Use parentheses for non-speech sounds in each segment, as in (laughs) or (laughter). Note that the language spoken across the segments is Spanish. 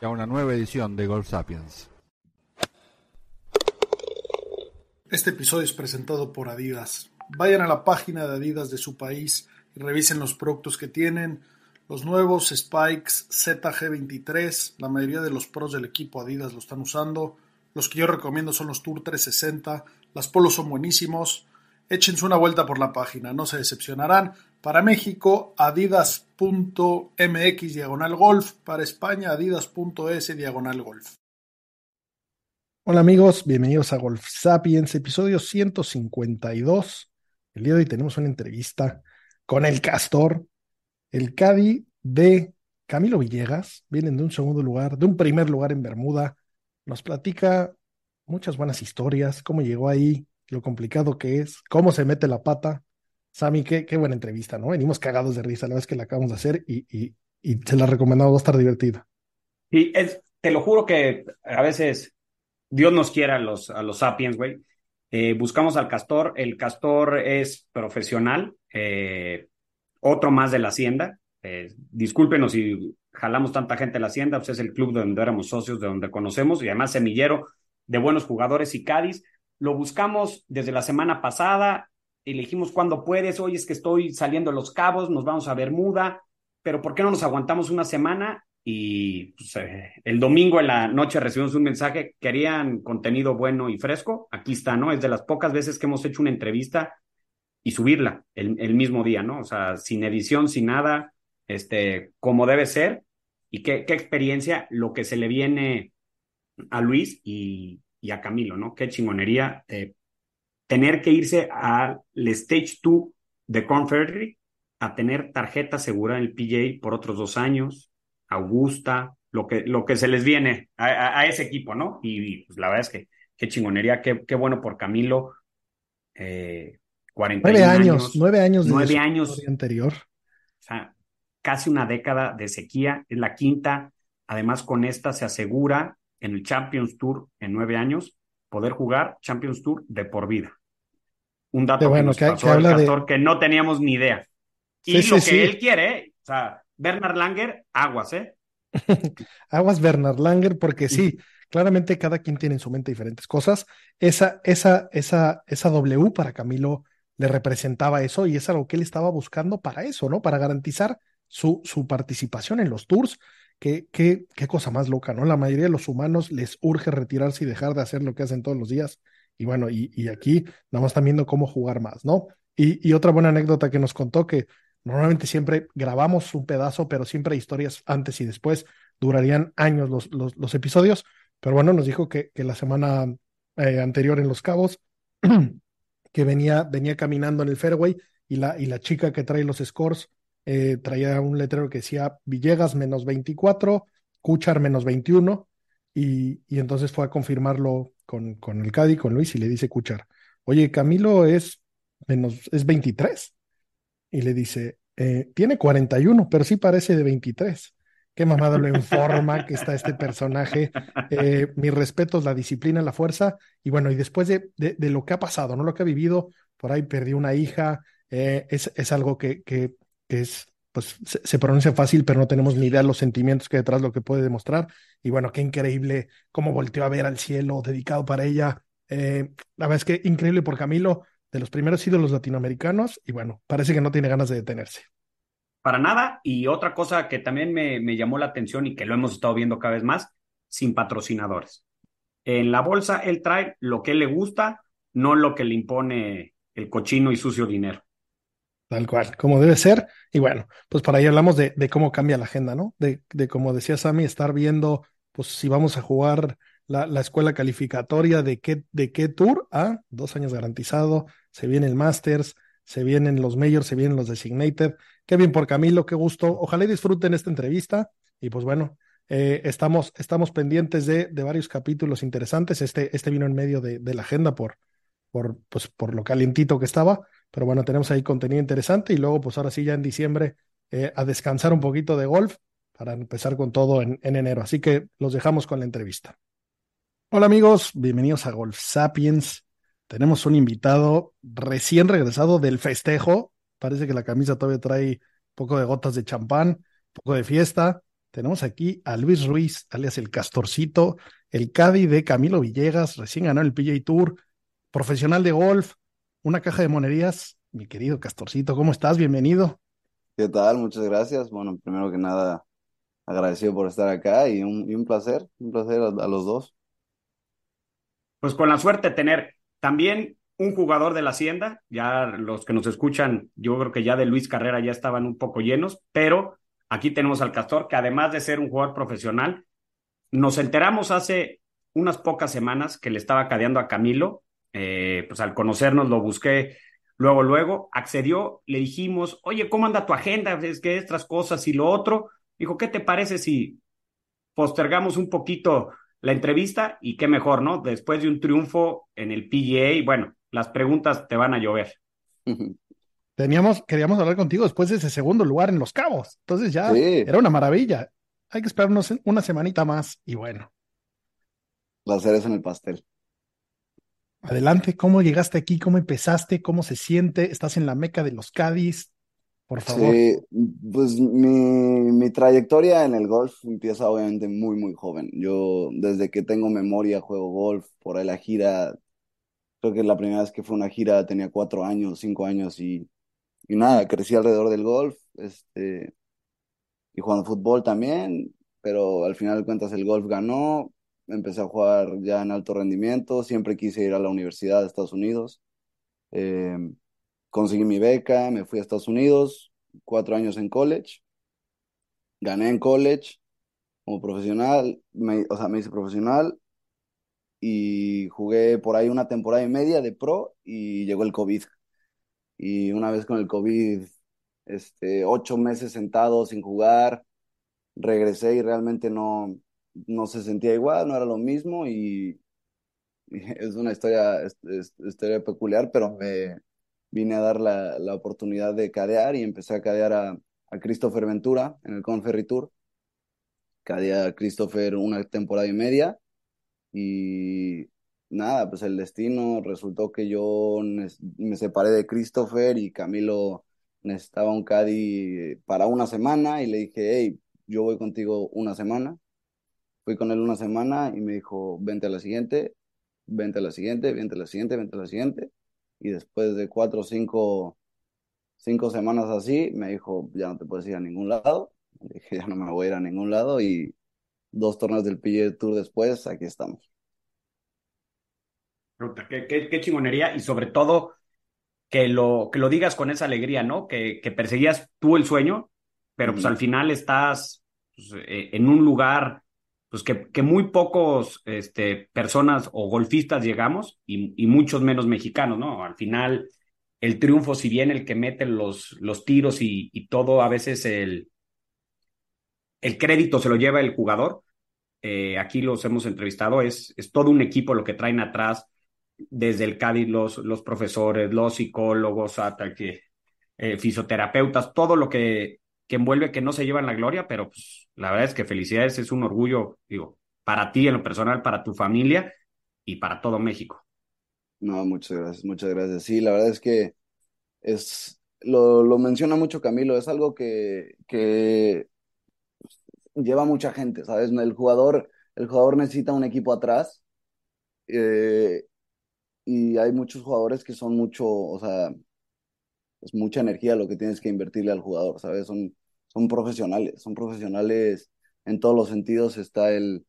y a una nueva edición de Golf Sapiens. Este episodio es presentado por Adidas. Vayan a la página de Adidas de su país y revisen los productos que tienen. Los nuevos Spikes ZG23, la mayoría de los pros del equipo Adidas lo están usando. Los que yo recomiendo son los Tour 360. Las polos son buenísimos. Échense una vuelta por la página, no se decepcionarán. Para México, adidas.mx diagonal golf. Para España, adidas.es diagonal golf. Hola amigos, bienvenidos a Golf Sapiens, episodio 152. El día de hoy tenemos una entrevista con el Castor, el Cadi de Camilo Villegas. Vienen de un segundo lugar, de un primer lugar en Bermuda. Nos platica muchas buenas historias, cómo llegó ahí, lo complicado que es, cómo se mete la pata. Sammy, qué, qué buena entrevista, ¿no? Venimos cagados de risa la vez que la acabamos de hacer y, y, y se la recomendamos, va a estar divertida. Sí, es, te lo juro que a veces Dios nos quiera a los, a los sapiens, güey. Eh, buscamos al castor, el castor es profesional, eh, otro más de la hacienda. Eh, discúlpenos si jalamos tanta gente de la hacienda, pues es el club de donde éramos socios, de donde conocemos, y además semillero de buenos jugadores y Cádiz. Lo buscamos desde la semana pasada, elegimos cuándo puedes, hoy es que estoy saliendo a Los Cabos, nos vamos a Bermuda, pero ¿por qué no nos aguantamos una semana? Y pues, eh, el domingo en la noche recibimos un mensaje, querían contenido bueno y fresco, aquí está, ¿no? Es de las pocas veces que hemos hecho una entrevista y subirla el, mismo día, ¿no? O sea, sin edición, sin nada, este, como debe ser. Y qué, experiencia lo que se le viene a Luis y, y a Camilo, ¿no? Qué chingonería eh, tener que irse al Stage 2 de Corn Ferry a tener tarjeta segura en el PJ por otros dos años, Augusta, lo que, lo que se les viene a, a, a ese equipo, ¿no? Y, pues la verdad es que qué chingonería, qué, qué bueno por Camilo. Eh, 41 Nueve años, años, nueve años de nueve años. anterior. O sea, casi una década de sequía, es la quinta. Además, con esta se asegura en el Champions Tour en nueve años poder jugar Champions Tour de por vida. Un dato Qué bueno, que nos que- pasó que de- que no teníamos ni idea. Y Sí, sí, lo que sí. él quiere, ¿eh? o sea, Bernard Langer, aguas, ¿eh? (laughs) Aguas Bernard Langer, porque sí, claramente cada quien tiene en su mente diferentes cosas. Esa, esa, esa, esa W para Camilo le representaba eso y es algo que él estaba buscando para eso, ¿no? Para garantizar su, su participación en los tours. Qué, qué, qué cosa más loca, ¿no? La mayoría de los humanos les urge retirarse y dejar de hacer lo que hacen todos los días. Y bueno, y, y aquí nada más están viendo cómo jugar más, ¿no? Y, y otra buena anécdota que nos contó que normalmente siempre grabamos un pedazo, pero siempre hay historias antes y después durarían años los, los, los episodios, pero bueno, nos dijo que, que la semana eh, anterior en Los Cabos, (clears throat) que venía, venía caminando en el fairway y la, y la chica que trae los scores eh, traía un letrero que decía Villegas menos 24, Cuchar menos 21, y, y entonces fue a confirmarlo con, con el Cadi, con Luis, y le dice Cuchar, oye, Camilo es menos, es 23. Y le dice, eh, tiene 41, pero sí parece de 23. Qué mamada lo informa que está este personaje. Eh, mis respetos, la disciplina, la fuerza. Y bueno, y después de, de, lo que ha pasado, ¿no? Lo que ha vivido, por ahí perdió una hija, eh, es, es algo que, que es, pues se, pronuncia fácil, pero no tenemos ni idea de los sentimientos que detrás lo que puede demostrar. Y bueno, qué increíble cómo volteó a ver al cielo dedicado para ella. Eh, la verdad es que increíble por Camilo, de los primeros ídolos latinoamericanos, y bueno, parece que no tiene ganas de detenerse. Para nada. Y otra cosa que también me, me llamó la atención y que lo hemos estado viendo cada vez más, sin patrocinadores. En la bolsa él trae lo que le gusta, no lo que le impone el cochino y sucio dinero. Tal cual, como debe ser. Y bueno, pues por ahí hablamos de, de cómo cambia la agenda, ¿no? De, de, como decía Sammy, estar viendo, pues si vamos a jugar la, la escuela calificatoria de qué, de qué tour, ah, dos años garantizado, se viene el Masters, se vienen los Majors, se vienen los Designated. Qué bien por Camilo, qué gusto. Ojalá disfruten esta entrevista. Y pues bueno, Eh, estamos, estamos pendientes de, de, varios capítulos interesantes. Este, este vino en medio de, de la agenda por, por, pues, por lo calientito que estaba, pero bueno, tenemos ahí contenido interesante y luego pues ahora sí ya en diciembre eh, a descansar un poquito de golf para empezar con todo en, en enero. Así que los dejamos con la entrevista. Hola amigos, bienvenidos a Golf Sapiens. Tenemos un invitado recién regresado del festejo. Parece que la camisa todavía trae un poco de gotas de champán, un poco de fiesta. Tenemos aquí a Luis Ruiz, alias el Castorcito, el Caddy de Camilo Villegas, recién ganó el PJ Tour, profesional de golf, una caja de monerías. Mi querido Castorcito, ¿cómo estás? Bienvenido. ¿Qué tal? Muchas gracias. Bueno, primero que nada, agradecido por estar acá y un, y un placer, un placer a, a los dos. Pues con la suerte de tener también un jugador de la Hacienda, ya los que nos escuchan, yo creo que ya de Luis Carrera ya estaban un poco llenos, pero aquí tenemos al Castor, que además de ser un jugador profesional, nos enteramos hace unas pocas semanas que le estaba cadeando a Camilo, eh, pues al conocernos lo busqué luego, luego, accedió, le dijimos, oye, ¿cómo anda tu agenda? Es que estas cosas y lo otro. Dijo, ¿qué te parece si postergamos un poquito la entrevista y qué mejor, ¿no? Después de un triunfo en el PGA, bueno, las preguntas te van a llover. (laughs) Teníamos, queríamos hablar contigo después de ese segundo lugar en Los Cabos. Entonces ya sí. era una maravilla. Hay que esperarnos una semanita más y bueno. La cereza en el pastel. Adelante, ¿cómo llegaste aquí? ¿Cómo empezaste? ¿Cómo se siente? ¿Estás en la meca de los Cádiz? Por favor. Sí, pues mi, mi trayectoria en el golf empieza obviamente muy, muy joven. Yo desde que tengo memoria juego golf, por ahí la gira, creo que la primera vez que fue una gira tenía cuatro años, cinco años y, y nada, crecí alrededor del golf, este, y jugando fútbol también, pero al final de cuentas el golf ganó, empecé a jugar ya en alto rendimiento, siempre quise ir a la universidad de Estados Unidos. Eh, conseguí mi beca, me fui a Estados Unidos, cuatro años en college, gané en college como profesional, me, o sea, me hice profesional y jugué por ahí una temporada y media de pro y llegó el COVID. Y una vez con el COVID, este, ocho meses sentado sin jugar, regresé y realmente no, no se sentía igual, no era lo mismo y, (laughs) es una historia, historia peculiar, pero me, vine a dar la, la, oportunidad de cadear y empecé a cadear a, a Christopher Ventura en el Conferry Tour. Cadeé a Christopher una temporada y media y nada, pues el destino resultó que yo me separé de Christopher y Camilo necesitaba un caddy para una semana y le dije, hey, yo voy contigo una semana. Fui con él una semana y me dijo, vente a la siguiente, vente a la siguiente, vente a la siguiente, vente a la siguiente y después de cuatro o cinco, cinco semanas así, me dijo, ya no te puedes ir a ningún lado. Le dije, ya no me voy a ir a ningún lado y dos torneos del PGA Tour después, aquí estamos. Qué, qué, qué, chingonería y sobre todo que lo, que lo digas con esa alegría, ¿no? Que, que perseguías tú el sueño, pero pues mm. al final estás pues, en un lugar pues que, muy pocos este, personas o golfistas llegamos y, muchos menos mexicanos, ¿no? Al final, el triunfo, si bien el que mete los, los tiros y, y todo, a veces el, el crédito se lo lleva el jugador. Eh, aquí los hemos entrevistado, es, es todo un equipo lo que traen atrás, desde el Cádiz, los, los profesores, los psicólogos, hasta que eh, fisioterapeutas, todo lo que, que envuelve que no se llevan la gloria, pero pues la verdad es que felicidades, es un orgullo, digo, para ti en lo personal, para tu familia y para todo México. No, muchas gracias, muchas gracias. Sí, la verdad es que es, lo, lo menciona mucho Camilo, es algo que, que lleva mucha gente, ¿sabes? El jugador, el jugador necesita un equipo atrás eh, y hay muchos jugadores que son mucho, o sea, es mucha energía lo que tienes que invertirle al jugador, ¿sabes? Son, son profesionales, son profesionales en todos los sentidos. Está el,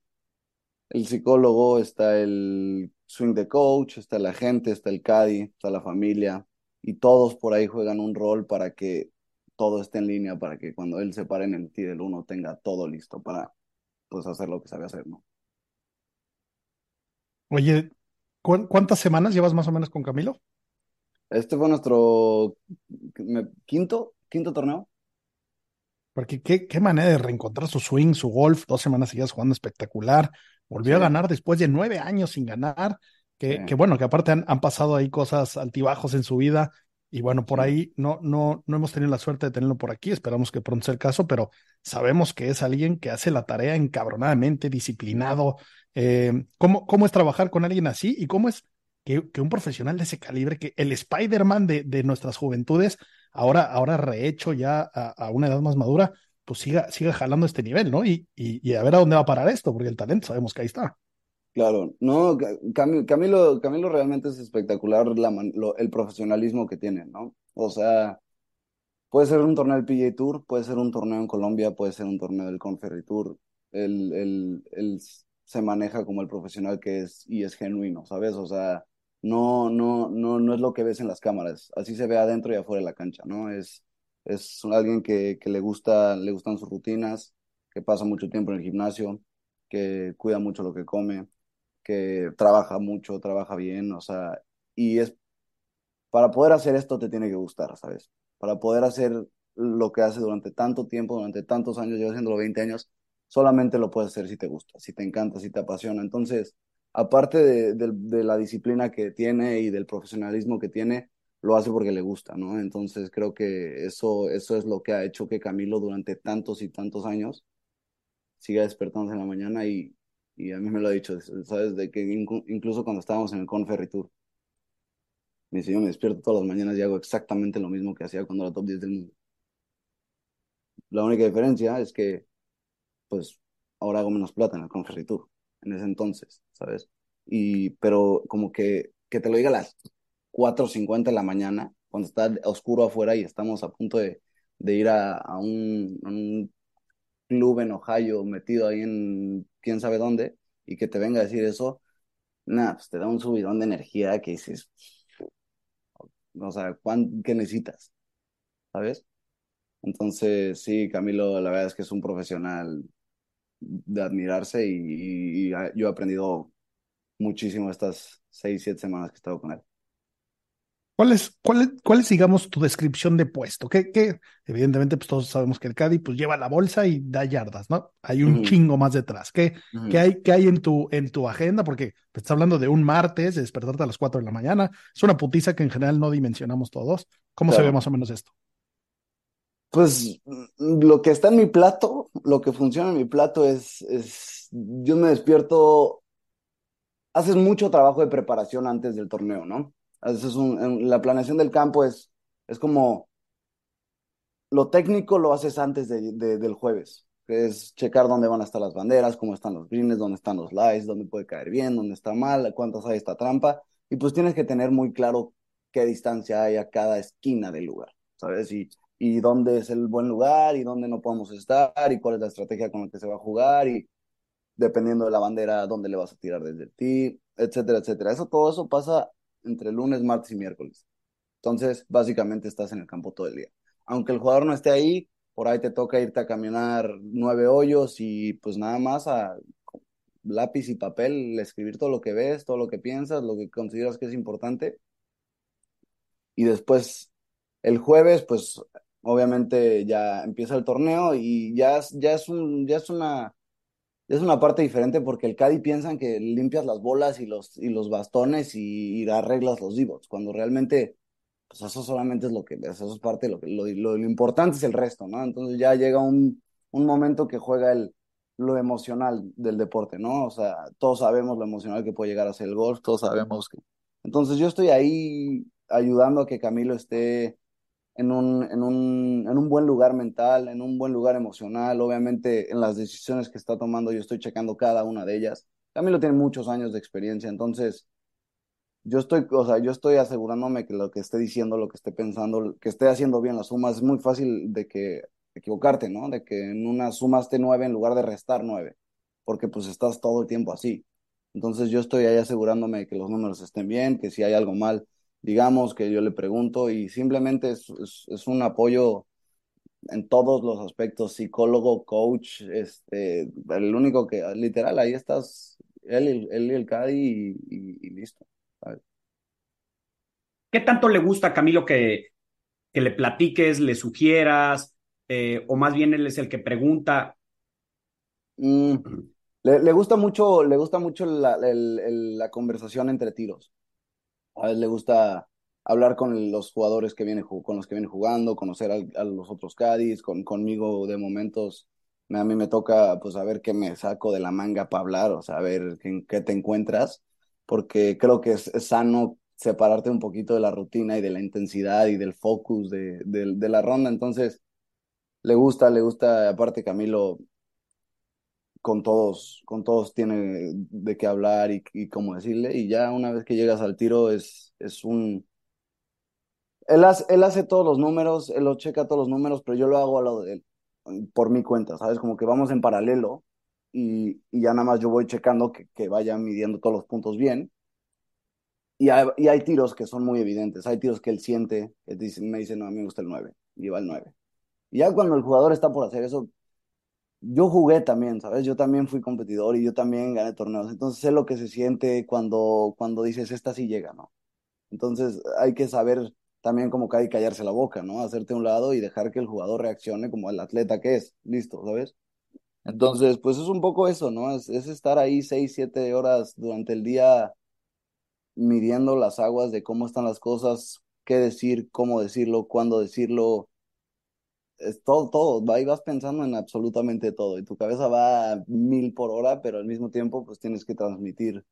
el psicólogo, está el swing de coach, está la gente, está el caddy, está la familia, y todos por ahí juegan un rol para que todo esté en línea, para que cuando él se pare en el tee del uno tenga todo listo para pues hacer lo que sabe hacer, ¿no? Oye, ¿cuántas semanas llevas más o menos con Camilo? Este fue nuestro quinto, quinto torneo. Porque qué, qué manera de reencontrar su swing, su golf, dos semanas seguidas jugando espectacular. Volvió a ganar después de nueve años sin ganar. Que, Sí. que bueno, que aparte han, han pasado ahí cosas altibajos en su vida. Y bueno, por ahí no, no, no hemos tenido la suerte de tenerlo por aquí. Esperamos que pronto sea el caso, pero sabemos que es alguien que hace la tarea encabronadamente, disciplinado. Eh, ¿cómo, ¿Cómo es trabajar con alguien así? ¿Y cómo es que, que un profesional de ese calibre, que el Spider-Man de, de nuestras juventudes, ahora, ahora rehecho ya a, una edad más madura, pues siga, siga jalando este nivel, ¿no? Y, y, a ver a dónde va a parar esto, porque el talento sabemos que ahí está. Claro, no, Ca- Cami- Camilo, Camilo realmente es espectacular el profesionalismo que tiene, ¿no? O sea, puede ser un torneo del PGA Tour, puede ser un torneo en Colombia, puede ser un torneo del Conferry Tour. Él, él- él se maneja como el profesional que es y es genuino, ¿sabes? O sea, no, no, no, no es lo que ves en las cámaras, así se ve adentro y afuera de la cancha, ¿no? Es, es alguien que, que le gusta, le gustan sus rutinas, que pasa mucho tiempo en el gimnasio, que cuida mucho lo que come que trabaja mucho, trabaja bien, o sea, y es, para poder hacer esto te tiene que gustar, ¿sabes? Para poder hacer lo que hace durante tanto tiempo, durante tantos años, yo haciéndolo 20 años, solamente lo puedes hacer si te gusta, si te encanta, si te apasiona. Entonces, aparte de, de- la disciplina que tiene y del profesionalismo que tiene, lo hace porque le gusta, ¿no? Entonces, creo que eso, eso es lo que ha hecho que Camilo durante tantos y tantos años siga despertándose en la mañana y, y a mí me lo ha dicho, ¿sabes? De que incluso cuando estábamos en el Conferry Tour, me dice, yo me despierto todas las mañanas y hago exactamente lo mismo que hacía cuando era top 10 del mundo. La única diferencia es que, pues, ahora hago menos plata en el Conferry Tour, en ese entonces, ¿sabes? Y, pero como que, que te lo diga a las 4.50 de la mañana, cuando está oscuro afuera y estamos a punto de, ir a, a un club en Ohio metido ahí en quién sabe dónde y que te venga a decir eso, nada, pues te da un subidón de energía que dices, o sea, ¿cuán, ¿qué necesitas? ¿Sabes? Entonces, sí, Camilo, la verdad es que es un profesional de admirarse y, y- y yo he aprendido muchísimo estas seis, siete semanas que he estado con él. ¿Cuál es, cuál es, cuál es, digamos, tu descripción de puesto? Que, que evidentemente, pues todos sabemos que el Caddy pues lleva la bolsa y da yardas, ¿no? Hay un chingo más detrás. ¿Qué, qué hay, qué hay en tu, en tu agenda? Porque te estás hablando de un martes, de despertarte a las 4 de la mañana. Es una putiza que en general no dimensionamos todos. ¿Cómo se ve más o menos esto? Pues lo que está en mi plato, lo que funciona en mi plato es, es, yo me despierto, haces mucho trabajo de preparación antes del torneo, ¿no? Haces un- la planeación del campo es, es como, lo técnico lo haces antes de- de- del jueves, es checar dónde van a estar las banderas, cómo están los greens, dónde están los lies, dónde puede caer bien, dónde está mal, cuántas hay esta trampa, y pues tienes que tener muy claro qué distancia hay a cada esquina del lugar, ¿sabes? Y, y dónde es el buen lugar y dónde no podemos estar y cuál es la estrategia con la que se va a jugar y dependiendo de la bandera, dónde le vas a tirar desde tee, etcétera, etcétera. Eso, todo eso pasa entre lunes, martes y miércoles. Entonces, básicamente estás en el campo todo el día. Aunque el jugador no esté ahí, por ahí te toca irte a caminar nueve hoyos y pues nada más a lápiz y papel, escribir todo lo que ves, todo lo que piensas, lo que consideras que es importante. Y después, el jueves, pues obviamente ya empieza el torneo y ya, es- ya es un, ya es una, es una parte diferente porque el Caddy piensan que limpias las bolas y los, y los bastones y, y arreglas los divots, cuando realmente, pues eso solamente es lo que, eso es parte de lo que, lo, lo, lo importante es el resto, ¿no? Entonces ya llega un, un momento que juega el, lo emocional del deporte, ¿no? O sea, todos sabemos lo emocional que puede llegar a ser el golf, todos sabemos que... Entonces yo estoy ahí ayudando a que Camilo esté en un, en un, en un buen lugar mental, en un buen lugar emocional. Obviamente, en las decisiones que está tomando, yo estoy checando cada una de ellas. Camilo tiene muchos años de experiencia, entonces yo estoy, o sea, yo estoy asegurándome que lo que esté diciendo, lo que esté pensando, que esté haciendo bien las sumas, es muy fácil de que equivocarte, ¿no? De que en una sumaste nueve en lugar de restar nueve, porque pues estás todo el tiempo así. Entonces yo estoy ahí asegurándome que los números estén bien, que si hay algo mal, digamos que yo le pregunto y simplemente es, es, es un apoyo en todos los aspectos, psicólogo, coach, este, el único que, literal, ahí estás, él, él y el Caddy y, y, y listo. ¿sabes? ¿Qué tanto le gusta a Camilo que, que le platiques, le sugieras? eh, o más bien él es el que pregunta. Mm, le, le gusta mucho, le gusta mucho la, el- el- la conversación entre tiros. A él le gusta hablar con los jugadores que vienen, ju- con los que vienen jugando, conocer a, los otros Cádiz, con, conmigo de momentos. me- A mí me toca, pues, a ver qué me saco de la manga para hablar, o ver en qué te encuentras, porque creo que es, es sano separarte un poquito de la rutina y de la intensidad y del focus de, de, de la ronda. Entonces, le gusta, le gusta, aparte Camilo, con todos, con todos tiene de qué hablar y, y cómo decirle, y ya una vez que llegas al tiro es, es un... Él hace, él hace todos los números, él lo checa todos los números, pero yo lo hago a lo de él, por mi cuenta, ¿sabes? Como que vamos en paralelo y, y ya nada más yo voy checando que, que vaya midiendo todos los puntos bien. Y hay, y hay tiros que son muy evidentes, hay tiros que él siente, que dice, me dice, no, a mí me gusta el 9, y va el 9. Y ya cuando el jugador está por hacer eso, yo jugué también, ¿sabes? Yo también fui competidor y yo también gané torneos. Entonces sé lo que se siente cuando, cuando dices, esta sí llega, ¿no? Entonces hay que saber también como que hay que callarse la boca, ¿no? Hacerte a un lado y dejar que el jugador reaccione como el atleta que es. Listo, ¿sabes? Entonces, pues es un poco eso, ¿no? Es, es estar ahí seis, siete horas durante el día midiendo las aguas de cómo están las cosas, qué decir, cómo decirlo, cuándo decirlo es todo, todo, ahí vas pensando en absolutamente todo y tu cabeza va a mil por hora, pero al mismo tiempo pues tienes que transmitir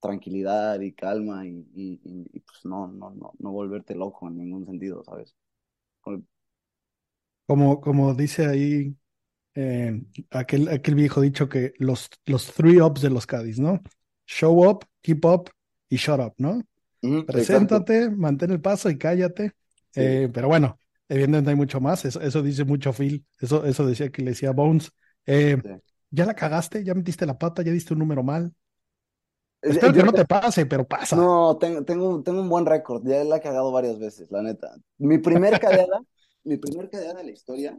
tranquilidad y calma y, y, y, y, pues no, no, no, no volverte loco en ningún sentido, ¿sabes? Como, como dice ahí eh, aquel, aquel viejo dicho que los, los three ups de los Cádiz, ¿no? Show up, keep up y shut up, ¿no? Preséntate, mantén el paso y cállate. Sí. Eh, pero bueno, evidentemente hay mucho más. Eso, eso dice mucho Phil. Eso, eso decía que le decía Bones. Eh, Sí. ya la cagaste, ya metiste la pata, ya diste un número mal. Es- Espero que yo no te- pase, pero pasa. No, tengo, tengo, un- tengo un buen récord, ya la he cagado varias veces, la neta. Mi primer cadeada, (laughs) mi primer cadeada de la historia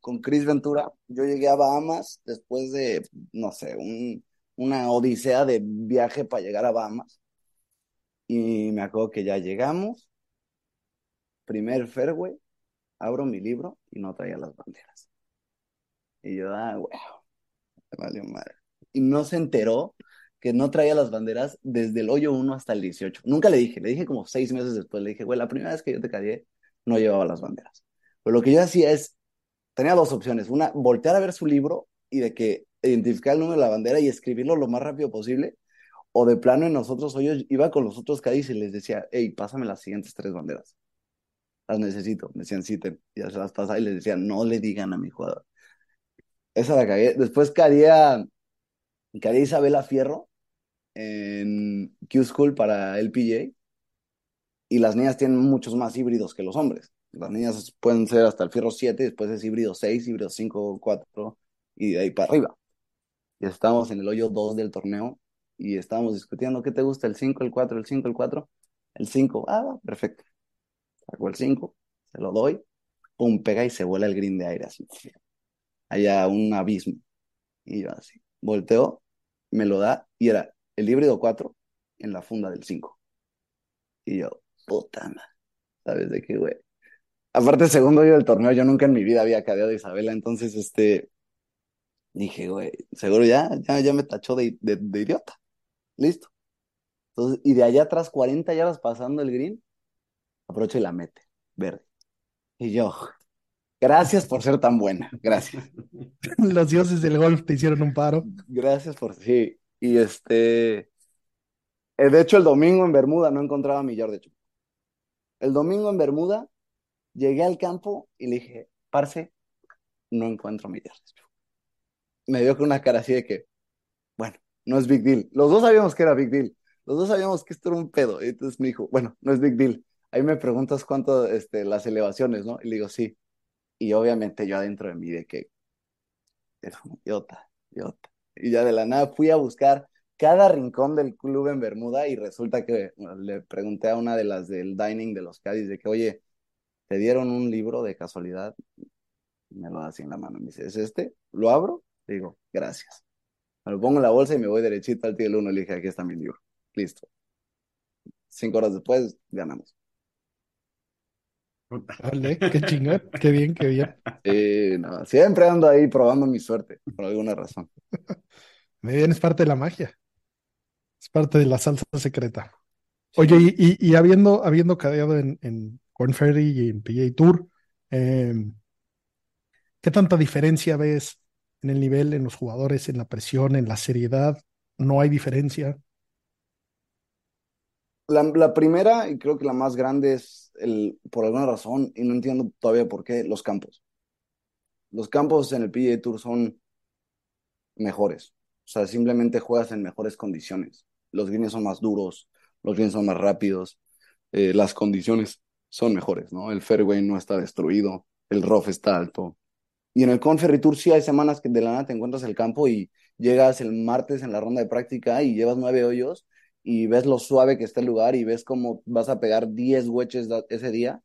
con Chris Ventura, yo llegué a Bahamas después de, no sé, un, una odisea de viaje para llegar a Bahamas. Y me acuerdo que ya llegamos, primer fairway, abro mi libro y no traía las banderas. Y yo, ah, wow, valió madre. Y no se enteró que no traía las banderas desde el hoyo 1 hasta el 18. Nunca le dije, le dije como seis meses después, le dije, güey, la primera vez que yo te caí no llevaba las banderas. Pero lo que yo hacía es, tenía dos opciones, una, voltear a ver su libro y de que identificar el número de la bandera y escribirlo lo más rápido posible, o de plano en nosotros hoyos, iba con los otros Cádiz y les decía, hey, pásame las siguientes tres banderas. Las necesito. Me decían, sí, ten. Y ya se las pasaba y les decía, no le digan a mi jugador. Esa la cagué. Después caía, caía Isabela Fierro en Q School para LPGA y las niñas tienen muchos más híbridos que los hombres. Las niñas pueden ser hasta el Fierro 7, después es híbrido 6, híbrido 5, 4 y de ahí para arriba. Y estábamos en el hoyo 2 del torneo y estábamos discutiendo, ¿qué te gusta? ¿El 5, el 4, el 5, el 4? El 5, ah, perfecto. Saco el 5, se lo doy, pum, pega y se vuela el green de aire así. Allá un abismo. Y yo así, volteo, me lo da y era el híbrido 4 en la funda del 5. Y yo, puta madre, ¿sabes de qué, güey? Aparte, segundo hoyo del torneo, yo nunca en mi vida había cadeado a Isabela, entonces, este, dije, güey, seguro ya, ya, me tachó de, de, idiota. Listo. Y de allá atrás, 40 yardas pasando el green, aprovecha y la mete, verde. Y yo, gracias por ser tan buena, gracias. (laughs) Los dioses del golf te hicieron un paro. Gracias por, sí. Y este, eh, de hecho, el domingo en Bermuda no encontraba mi yard de hecho. El domingo en Bermuda llegué al campo y le dije, parce, no encuentro mi yard. Me dio con una cara así de que, bueno, no es big deal. Los dos sabíamos que era big deal. Los dos sabíamos que esto era un pedo. Y entonces me dijo, bueno, no es big deal. Ahí me preguntas cuánto, este, las elevaciones, ¿no? Y le digo, sí. Y obviamente yo adentro de mí de que, idiota, idiota. Y ya de la nada fui a buscar cada rincón del club en Bermuda y resulta que le pregunté a una de las del dining de los Cádiz de que, oye, ¿te dieron un libro de casualidad? Me lo da así en la mano. Me dice, ¿es este? ¿Lo abro? Le digo, gracias. Me lo pongo en la bolsa y me voy derechito al tío del uno. Le dije, aquí está mi libro. Listo. Cinco horas después, ganamos. Vale, qué chingón, qué bien, qué bien. No, siempre ando ahí probando mi suerte, por alguna razón. Me bien, es parte de la magia. Es parte de la salsa secreta. Oye, y, y, y habiendo, habiendo cadeado en, en Corn Ferry y en PGA Tour, eh, ¿qué tanta diferencia ves en el nivel, en los jugadores, en la presión, en la seriedad? ¿No hay diferencia? La, primera, y creo que la más grande, es el, por alguna razón, y no entiendo todavía por qué, los campos. Los campos en el PGA Tour son mejores. O sea, simplemente juegas en mejores condiciones. Los greens son más duros, los greens son más rápidos, eh, las condiciones son mejores, ¿no? El fairway no está destruido, el rough está alto. Y en el Conferry Tour sí hay semanas que de la nada te encuentras el campo y llegas el martes en la ronda de práctica y llevas nueve hoyos y ves lo suave que está el lugar y ves cómo vas a pegar 10 wedges ese día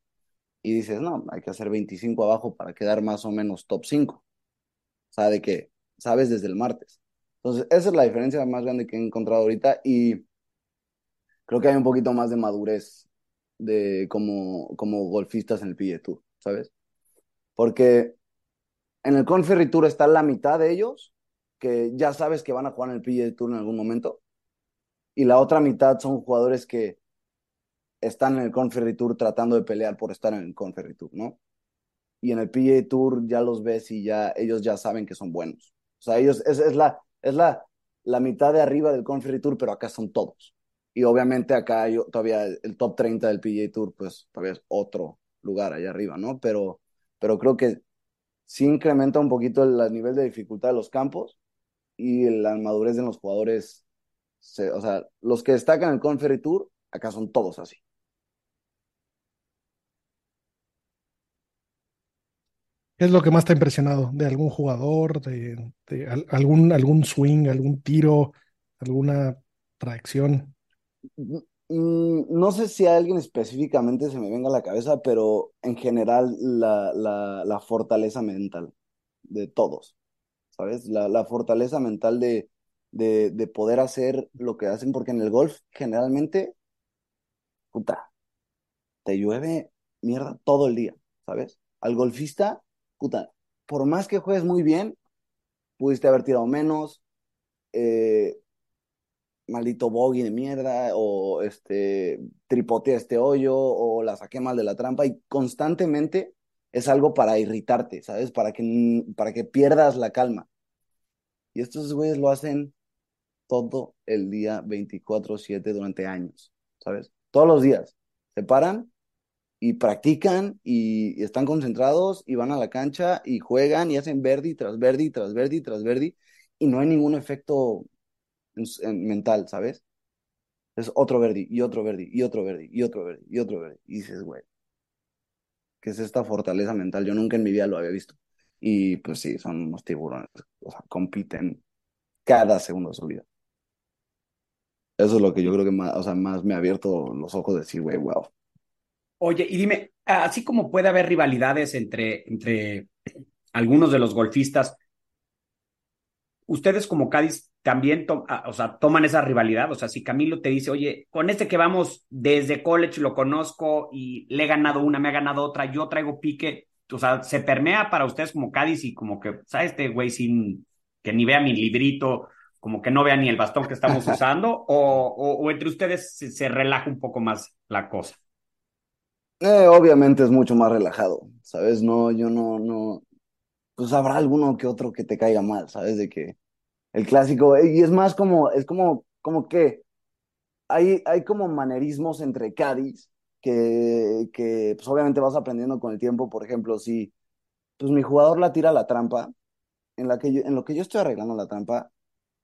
y dices, no, hay que hacer 25 abajo para quedar más o menos top 5. O sea, de que sabes desde el martes. Entonces, esa es la diferencia más grande que he encontrado ahorita y creo que hay un poquito más de madurez de como, como golfistas en el PGA Tour, ¿sabes? Porque en el Conferry está la mitad de ellos que ya sabes que van a jugar en el PGA Tour en algún momento y la otra mitad son jugadores que están en el Conferry Tour tratando de pelear por estar en el Conferry Tour, ¿no? Y en el PGA Tour ya los ves y ya ellos ya saben que son buenos. O sea, ellos es, la es la la mitad de arriba del Conferry Tour, pero acá son todos. Y obviamente acá yo, todavía el top 30 del PGA Tour, pues todavía es otro lugar allá arriba, ¿no? Pero, pero creo que sí incrementa un poquito el, nivel de dificultad de los campos y la madurez de los jugadores. Se, o sea, los que destacan el Conferry Tour, acá son todos así. ¿Qué es lo que más te ha impresionado de algún jugador, de, de algún, algún swing, algún tiro, alguna tracción? No sé si a alguien específicamente se me venga a la cabeza, pero en general la, la, la fortaleza mental de todos, ¿sabes? La, la fortaleza mental de, de, de, poder hacer lo que hacen, porque en el golf generalmente, puta, te llueve mierda todo el día, ¿sabes? Al golfista, puta, por más que juegues muy bien, pudiste haber tirado menos, eh, maldito bogey de mierda, o este, tripotea este hoyo, o la saqué mal de la trampa, y constantemente es algo para irritarte, ¿sabes? Para que, para que pierdas la calma. Y estos güeyes lo hacen todo el día 24/7 durante años, ¿sabes? Todos los días. Se paran y practican y, están concentrados y van a la cancha y juegan y hacen verdi tras verdi tras verdi tras verdi y no hay ningún efecto mental, ¿sabes? Es otro Verdi, y otro Verdi, y otro Verdi, y otro Verdi, y otro Verdi. Y dices, güey, ¿qué es esta fortaleza mental? Yo nunca en mi vida lo había visto. Y pues sí, son unos tiburones, o sea, compiten cada segundo de su vida. Eso es lo que yo creo que más, o sea, más me ha abierto los ojos de decir, güey, wow. Oye, y dime, así como puede haber rivalidades entre, entre algunos de los golfistas, ustedes como Cádiz también o sea, toman esa rivalidad. O sea, si Camilo te dice, oye, con este que vamos desde college lo conozco y le he ganado una, me ha ganado otra, yo traigo pique. O sea, se permea para ustedes como Cádiz y como que, ¿sabes? Este güey sin que ni vea mi librito, como que no vea ni el bastón que estamos (laughs) usando, o, o, o, entre ustedes se, se, relaja un poco más la cosa. Eh, obviamente es mucho más relajado, ¿sabes? No, yo no, no, pues habrá alguno que otro que te caiga mal, ¿sabes? De que el clásico, y es más como, es como, como que hay, hay como manerismos entre Cádiz que, que pues obviamente vas aprendiendo con el tiempo, por ejemplo, si pues mi jugador la tira a la trampa, en, la que yo, en lo que yo estoy arreglando la trampa,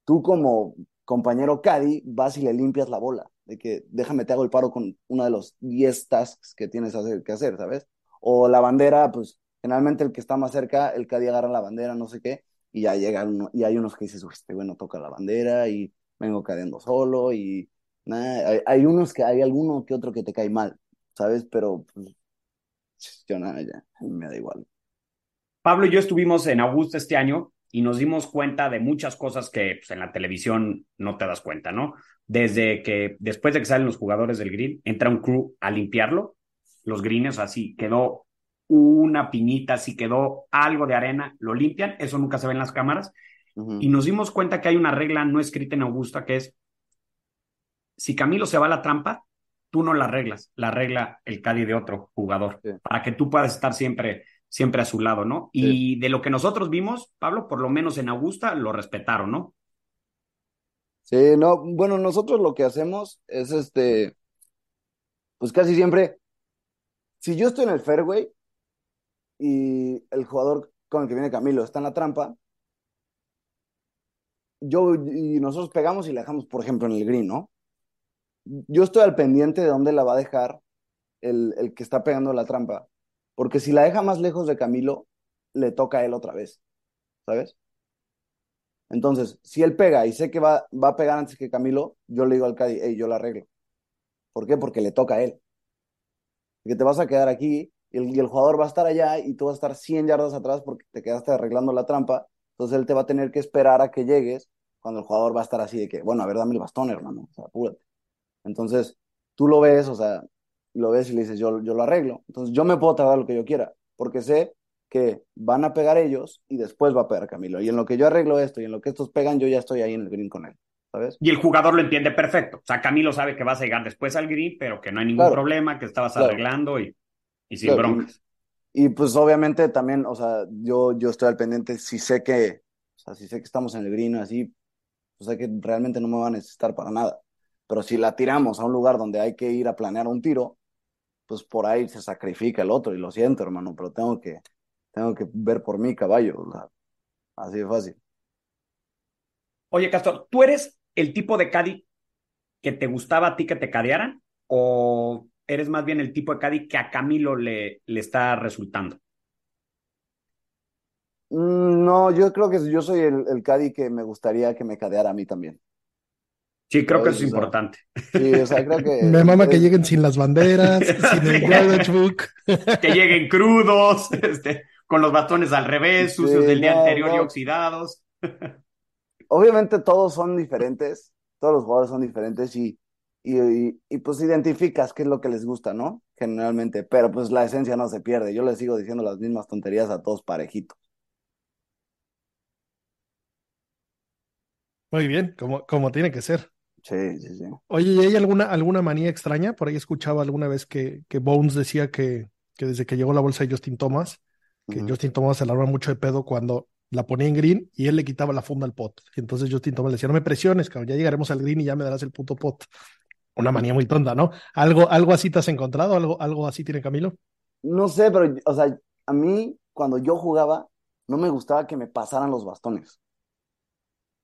tú como compañero Cádiz vas y le limpias la bola, de que déjame te hago el paro con uno de los 10 tasks que tienes que hacer, ¿sabes? O la bandera, pues generalmente el que está más cerca, el Cádiz agarra la bandera, no sé qué, y ya llegan, uno, y hay unos que dices, este bueno, toca la bandera y vengo cayendo solo y nada, hay, hay, unos que, hay alguno que otro que te cae mal, ¿sabes? Pero pues, yo nada, ya, me da igual. Pablo y yo estuvimos en Augusta este año y nos dimos cuenta de muchas cosas que pues, en la televisión no te das cuenta, ¿no? Desde que después de que salen los jugadores del green, entra un crew a limpiarlo los greens, así quedó una piñita, si quedó algo de arena, lo limpian, eso nunca se ve en las cámaras. Y nos dimos cuenta que hay una regla no escrita en Augusta que es, si Camilo se va a la trampa, tú no la arreglas, la arregla el caddy de otro jugador, Sí. para que tú puedas estar siempre, siempre a su lado, ¿no? Y de lo que nosotros vimos, Pablo, por lo menos en Augusta, lo respetaron, ¿no? Sí, no, bueno, nosotros lo que hacemos es este, pues casi siempre, si yo estoy en el fairway y el jugador con el que viene Camilo está en la trampa, yo y nosotros pegamos y la dejamos, por ejemplo, en el green, ¿no? Yo estoy al pendiente de dónde la va a dejar el, el que está pegando la trampa, porque si la deja más lejos de Camilo, le toca a él otra vez, ¿sabes? Entonces, si él pega y sé que va, va a pegar antes que Camilo, yo le digo al Caddy, hey, yo la arreglo. ¿Por qué? Porque le toca a él. Que te vas a quedar aquí y el, y el jugador va a estar allá y tú vas a estar 100 yardas atrás porque te quedaste arreglando la trampa. Entonces él te va a tener que esperar a que llegues cuando el jugador va a estar así de que, bueno, a ver, dame el bastón, hermano. O sea, apúrate. Entonces, tú lo ves, o sea, lo ves y le dices, yo, yo lo arreglo. Entonces, yo me puedo tardar lo que yo quiera, porque sé que van a pegar ellos y después va a pegar Camilo. Y en lo que yo arreglo esto y en lo que estos pegan, yo ya estoy ahí en el green con él, ¿sabes? Y el jugador lo entiende perfecto. O sea, Camilo sabe que vas a llegar después al green, pero que no hay ningún Claro. problema, que estabas Claro. arreglando y, y sin Claro, broncas. Y pues obviamente también, o sea, yo, yo estoy al pendiente, si sé que, o sea, si sé que estamos en el green así, pues sé que realmente no me va a necesitar para nada. Pero si la tiramos a un lugar donde hay que ir a planear un tiro, pues por ahí se sacrifica el otro, y lo siento, hermano, pero tengo que, tengo que ver por mí, caballo, así de fácil. Oye, Castor, ¿tú eres el tipo de caddy que te gustaba a ti que te cadearan? ¿O eres más bien el tipo de caddy que a Camilo le, le está resultando? Mm, No, yo creo que yo soy el, el caddy que me gustaría que me cadeara a mí también. Sí, creo que eso es importante. Sí, o sea, creo que... (laughs) Me mama que lleguen sin las banderas, (laughs) sin el yardage (laughs) book. Que lleguen crudos, este, con los bastones al revés, Sí, sucios del día no, anterior y oxidados. Obviamente todos son diferentes, todos los jugadores son diferentes y, y, y, y, pues identificas qué es lo que les gusta, ¿no? Generalmente, pero pues la esencia no se pierde. Yo les sigo diciendo las mismas tonterías a todos parejitos. Muy bien, como, como tiene que ser. Sí, sí, sí. Oye, ¿y hay alguna, alguna manía extraña? Por ahí escuchaba alguna vez que, que Bones decía que, que desde que llegó la bolsa de Justin Thomas, que. Justin Thomas se la mucho de pedo cuando la ponía en green y él le quitaba la funda al pot. Y entonces Justin Thomas le decía, no me presiones, cabrón, ya llegaremos al green y ya me darás el puto pot. Una manía muy tonta, ¿no? ¿Algo, algo así te has encontrado? ¿Algo, algo así tiene Camilo? No sé, pero, o sea, a mí cuando yo jugaba no me gustaba que me pasaran los bastones.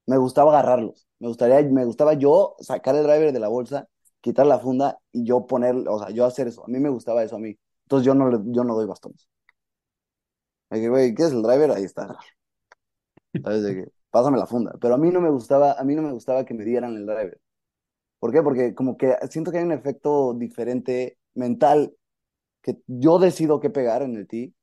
Me gustaba agarrarlos. Me gustaría, me gustaba yo sacar el driver de la bolsa, quitar la funda y yo poner, o sea, yo hacer eso. A mí me gustaba eso a mí. Entonces yo no, yo no doy bastones. Que, güey, ¿qué es el driver? Ahí está. ¿Sabes? Pásame la funda. Pero a mí no me gustaba, a mí no me gustaba que me dieran el driver. ¿Por qué? Porque como que siento que hay un efecto diferente mental que yo decido qué pegar en el tee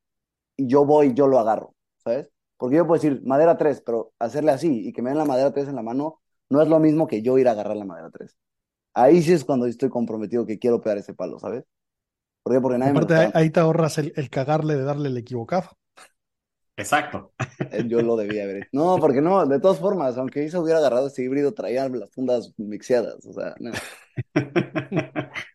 y yo voy yo lo agarro, ¿sabes? Porque yo puedo decir madera 3, pero hacerle así y que me den la madera 3 en la mano no es lo mismo que yo ir a agarrar la madera 3. Ahí sí es cuando estoy comprometido que quiero pegar ese palo, ¿sabes? ¿Por qué? Porque nadie me Aparte, ahí, está- ahí te ahorras el, el cagarle de darle el equivocado. Exacto. Eh, Yo lo debía haber hecho. No, porque no, de todas formas, aunque se hubiera agarrado ese híbrido, traía las fundas mixeadas, o sea, no. (laughs)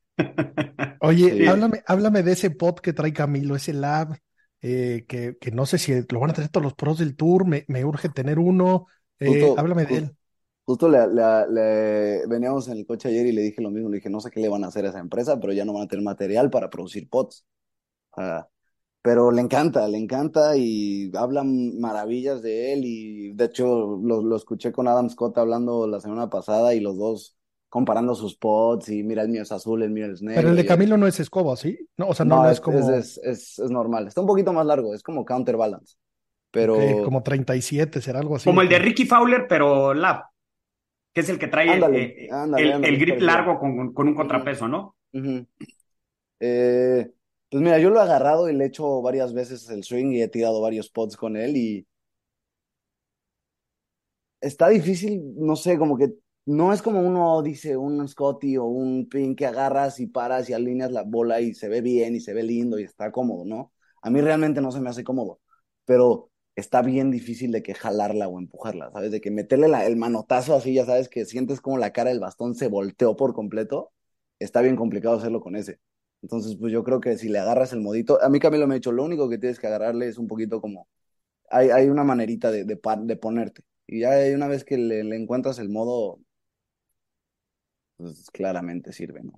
Oye, Sí. háblame, háblame de ese pod que trae Camilo, ese lab, eh, que, que no sé si lo van a tener todos los pros del tour, me, me urge tener uno. Eh, Justo- háblame de él. Justo le, le- le- veníamos en el coche ayer y le dije lo mismo, le dije, no sé qué le van a hacer a esa empresa, pero ya no van a tener material para producir pods. Ah, pero le encanta, le encanta y hablan maravillas de él y de hecho lo, lo escuché con Adam Scott hablando la semana pasada y los dos comparando sus pods y mira el mío es azul, el mío es negro. Pero el de y- Camilo no es escoba, ¿sí? No, o sea, no, No, no es, es como, es, es, es normal, está un poquito más largo, es como counterbalance, pero ok, como 37, será algo así. Como el de Ricky Fowler, pero lab, que es el que trae el- Ándale, eh, ándale, el, ándale, el grip largo con, con un contrapeso, ¿no? Eh, pues mira, yo lo he agarrado y le he hecho varias veces el swing y he tirado varios pods con él y está difícil, no sé, como que no es como uno dice, un Scotty o un pin que agarras y paras y alineas la bola y se ve bien y se ve lindo y está cómodo, ¿no? A mí realmente no se me hace cómodo, pero está bien difícil de que jalarla o empujarla, ¿sabes? De que meterle el manotazo así, ya sabes, que sientes como la cara del bastón se volteó por completo, está bien complicado hacerlo con ese. Entonces, pues yo creo que si le agarras el modito, a mí Camilo me ha dicho, lo único que tienes que agarrarle es un poquito como, hay, hay una manerita de, de, ponerte. Y ya una vez que le encuentras el modo, pues claramente sirve, ¿no?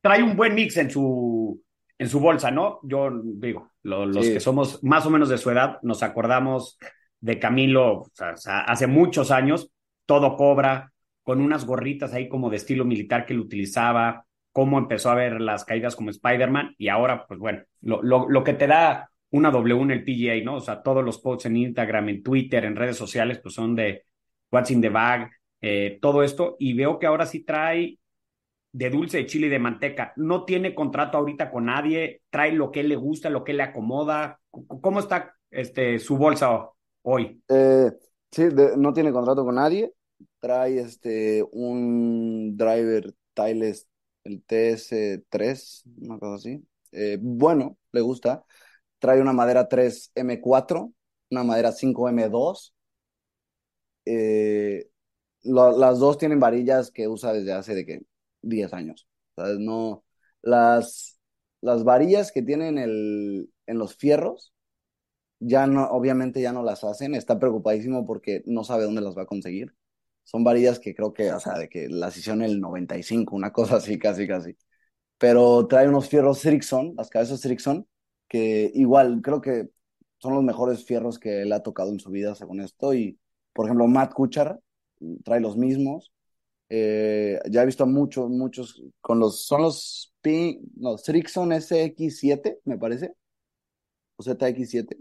Trae un buen mix en su, en su bolsa, ¿no? Yo digo, lo, los Sí. que somos más o menos de su edad, nos acordamos de Camilo, o sea, hace muchos años, todo cobra, con unas gorritas ahí como de estilo militar que él utilizaba, cómo empezó a ver las caídas como Spider-Man, y ahora, pues bueno, lo, lo, lo que te da una W en el PGA, ¿no? O sea, todos los posts en Instagram, en Twitter, en redes sociales, pues son de What's in the Bag, eh, todo esto, y veo que ahora sí trae de dulce de chile y de manteca. No tiene contrato ahorita con nadie, trae lo que le gusta, lo que le acomoda. ¿Cómo está este, su bolsa hoy? Eh, sí, no tiene contrato con nadie. Trae este un driver Tiles, el TS3, una cosa así. Eh, bueno, le gusta. Trae una madera 3 M4, una madera 5 M2. Eh, las dos tienen varillas que usa desde hace de que 10 años. No, las, las varillas que tienen el, en los fierros ya no, obviamente ya no las hacen, está preocupadísimo porque no sabe dónde las va a conseguir. Son varillas que creo que, o de que las hicieron en el 95, una cosa así, casi, casi. Pero trae unos fierros Srixon, las cabezas Srixon, que igual creo que son los mejores fierros que él ha tocado en su vida, según esto. Y, por ejemplo, Matt Kuchar trae los mismos. Eh, ya he visto a muchos, muchos con los, son los, P, no, Srixon SX7, me parece, o ZX7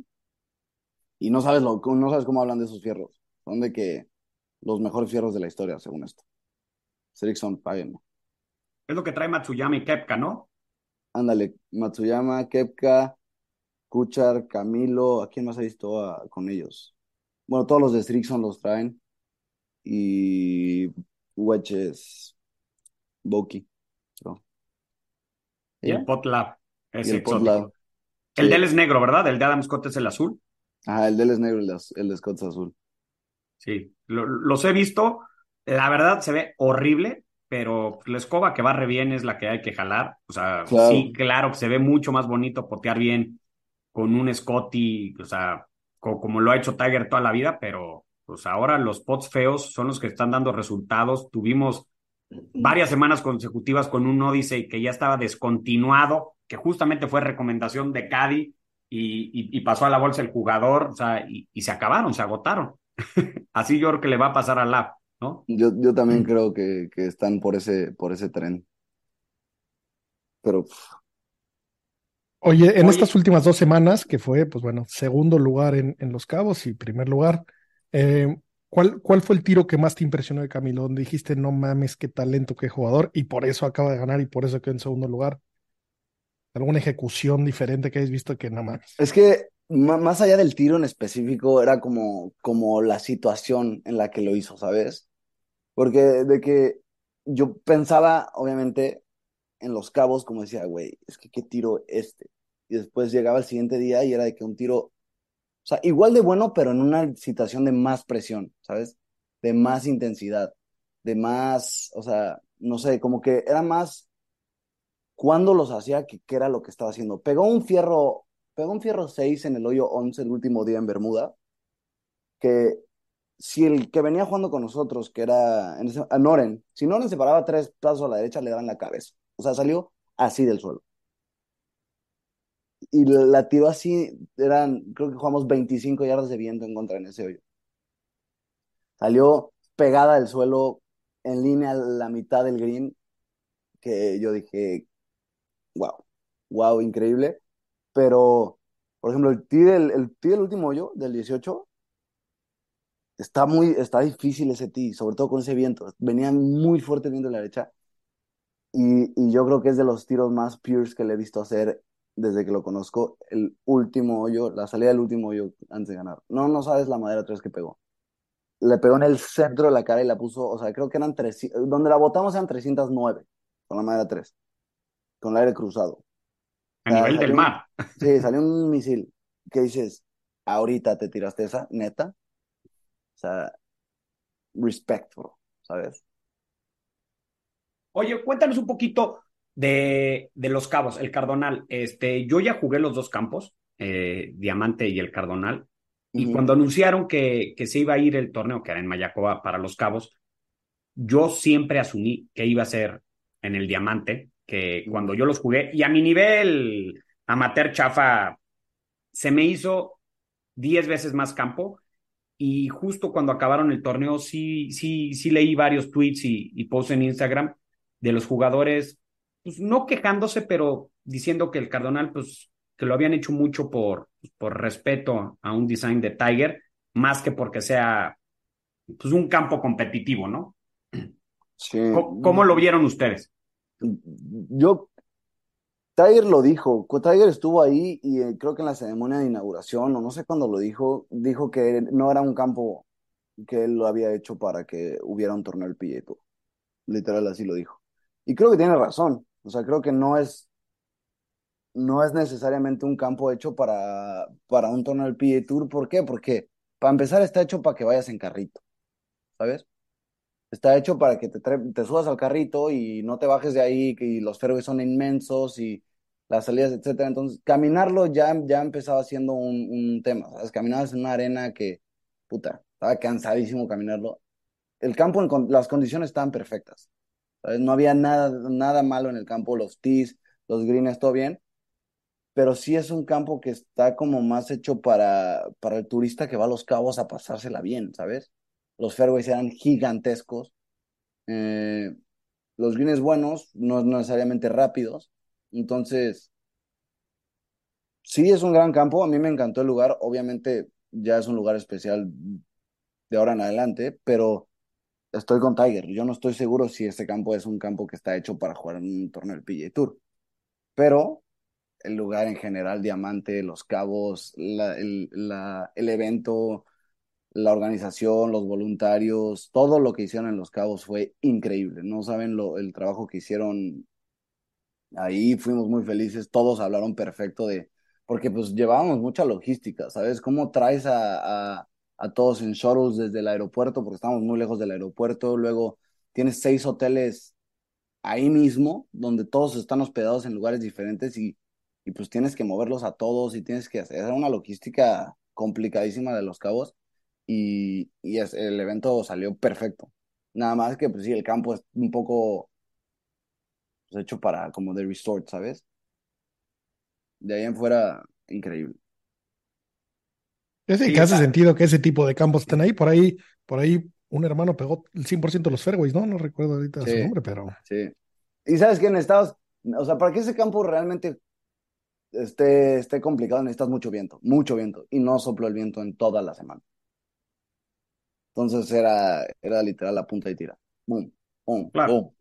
y no sabes, lo, no sabes cómo hablan de esos fierros. Son de que los mejores fierros de la historia, según esto. Srixon, páguenme. Es lo que trae Matsuyama y Kepka, ¿no? Ándale, Matsuyama, Kepka, Kuchar, Camilo, ¿a quién más ha visto ah, con ellos? Bueno, todos los de Srixon los traen. Y Wedges, Boki. Y el Pot Lab, Y ese el exótico. Potlab. El Sí. de él es negro, ¿verdad? El de Adam Scott es el azul. Ajá, el de él es negro, el el de Scott es azul. Sí, lo- los he visto. La verdad se ve horrible, pero la escoba que barre bien es la que hay que jalar. O sea, Claro. sí, claro que se ve mucho más bonito potear bien con un Scotty, o sea, co- como lo ha hecho Tiger toda la vida, pero pues ahora los pots feos son los que están dando resultados. Tuvimos varias semanas consecutivas con un Odyssey que ya estaba descontinuado, que justamente fue recomendación de Caddy y, y- y pasó a la bolsa el jugador, o sea, y, y se acabaron, se agotaron. (laughs) Así yo creo que le va a pasar al Lab, ¿no? Yo, yo también creo que, que están por ese, por ese tren. Pero Oye, en Oye. estas últimas dos semanas, que fue, pues bueno, segundo lugar en, en Los Cabos y primer lugar, eh, ¿cuál, cuál fue el tiro que más te impresionó de Camilo? Donde dijiste, no mames, qué talento, qué jugador, y por eso acaba de ganar y por eso quedó en segundo lugar. ¿Alguna ejecución diferente que hayas visto que no mames? Es que más allá del tiro en específico, era como, como la situación en la que lo hizo, ¿sabes? Porque de que yo pensaba, obviamente, en los cabos, como decía, güey, es que qué tiro este. Y después llegaba el siguiente día y era de que un tiro, o sea, igual de bueno, pero en una situación de más presión, ¿sabes? De más intensidad, de más, o sea, no sé, como que era más cuando los hacía que qué era lo que estaba haciendo. Pegó un fierro, pegó un fierro 6 en el hoyo 11 el último día en Bermuda, que si el que venía jugando con nosotros, que era en a Noren, si Noren se paraba tres pasos a la derecha, le daban la cabeza. O sea, salió así del suelo. Y la tiró así, eran, creo que jugamos 25 yardas de viento en contra en ese hoyo. Salió pegada al suelo, en línea a la mitad del green, que yo dije, wow, wow, increíble. Pero, por ejemplo, el tee del, el tee del último hoyo, del 18, está muy, está difícil ese tee, sobre todo con ese viento. Venía muy fuerte viento de la derecha. Y, y yo creo que es de los tiros más pures que le he visto hacer desde que lo conozco. El último hoyo, la salida del último hoyo antes de ganar. No, no sabes la madera 3 que pegó. le pegó en el centro de la cara y la puso, o sea, creo que eran tres, donde la botamos eran 309, con la madera 3, con el aire cruzado. A nivel del mar. (laughs) Sí, salió un misil. ¿Qué dices? Ahorita te tiraste esa, neta. O sea, respectful, ¿sabes? Oye, cuéntanos un poquito de, de, los cabos, el cardonal. Este, yo ya jugué los dos campos, eh, Diamante y el cardonal. Y cuando anunciaron que, que, se iba a ir el torneo, que era en Mayacoba para los cabos, yo siempre asumí que iba a ser en el Diamante, que cuando yo los jugué, y a mi nivel amateur chafa, se me hizo 10 veces más campo. Y justo cuando acabaron el torneo, sí, sí, sí leí varios tweets y, y posts en Instagram de los jugadores, pues no quejándose, pero diciendo que el Cardonal, pues que lo habían hecho mucho por, por respeto a un design de Tiger, más que porque sea pues, un campo competitivo, ¿no? Sí. ¿Cómo, ¿Cómo, lo vieron ustedes? Yo, Tiger lo dijo, Tiger estuvo ahí y eh, creo que en la ceremonia de inauguración, o no sé cuándo lo dijo, dijo que no era un campo que él lo había hecho para que hubiera un torneo del PGA. Literal así lo dijo. Y creo que tiene razón. O sea, creo que no es no es necesariamente un campo hecho para, para un torneo del Tour. ¿Por qué? Porque para empezar está hecho para que vayas en carrito, ¿sabes? Está hecho para que te, te subas al carrito y no te bajes de ahí, que los fairways son inmensos y las salidas, etcétera. Entonces, caminarlo ya, ya empezaba siendo un, un tema, ¿sabes? Caminabas en una arena que, puta, estaba cansadísimo caminarlo. El campo, en, las condiciones estaban perfectas. No había nada, nada malo en el campo, los tees, los greens, todo bien pero sí es un campo que está como más hecho para, para el turista que va a los cabos a pasársela bien, ¿sabes? Los fairways eran gigantescos, eh, los greens buenos, no necesariamente rápidos, entonces sí es un gran campo, a mí me encantó el lugar, obviamente ya es un lugar especial de ahora en adelante, pero estoy con Tiger, yo no estoy seguro si este campo es un campo que está hecho para jugar en un torneo del PGA Tour, pero el lugar en general, Diamante, Los Cabos, el evento, la organización, los voluntarios, todo lo que hicieron en Los Cabos fue increíble. No saben lo, el trabajo que hicieron ahí, fuimos muy felices, todos hablaron perfecto de, porque pues llevábamos mucha logística, ¿sabes? ¿Cómo traes a, a, a todos en shuttles desde el aeropuerto? Porque estamos muy lejos del aeropuerto, luego tienes seis hoteles ahí mismo, donde todos están hospedados en lugares diferentes y y pues tienes que moverlos a todos y tienes que hacer una logística complicadísima de los cabos y, y es, el evento salió perfecto. Nada más que pues sí, el campo es un poco pues, hecho para como de resort, ¿sabes? De ahí en fuera, increíble. Es que hace sentido que ese tipo de campos estén ahí. Por ahí, por ahí un hermano pegó el 100% de los fairways, ¿no? No recuerdo ahorita su nombre, pero... Sí. Y sabes que en Estados, o sea, para que ese campo realmente esté, esté complicado, necesitas mucho viento, mucho viento, y no sopló el viento en toda la semana. Entonces era, era literal la punta y tira. Boom, boom, claro.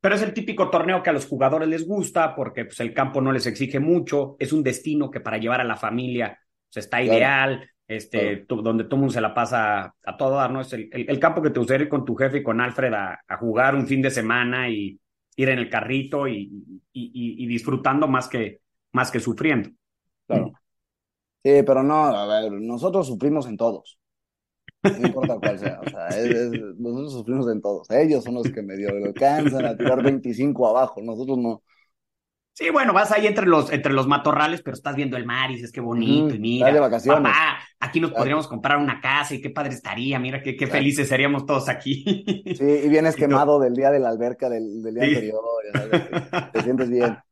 Pero es el típico torneo que a los jugadores les gusta porque pues, el campo no les exige mucho, es un destino que para llevar a la familia pues, está ideal, este, donde todo mundo se la pasa a todo dar, ¿no? Es el, el, campo que te gustaría ir con tu jefe y con Alfred a, a, jugar un fin de semana y ir en el carrito y, y, y disfrutando más que, más que sufriendo. Claro. Sí, pero no, a ver, nosotros sufrimos en todos. No importa cuál sea. O sea, (laughs) nosotros sufrimos en todos. Ellos son los que medio alcanzan a tirar 25 abajo. Nosotros no. Sí, bueno, vas ahí entre los, entre los matorrales, pero estás viendo el mar y dices qué bonito. y mira, de vacaciones. papá, aquí nos podríamos comprar una casa y qué padre estaría. Mira qué, qué felices seríamos todos aquí. Sí, y vienes (laughs) quemado del día de la alberca del, del día sí. anterior. Ya te sientes bien. (laughs)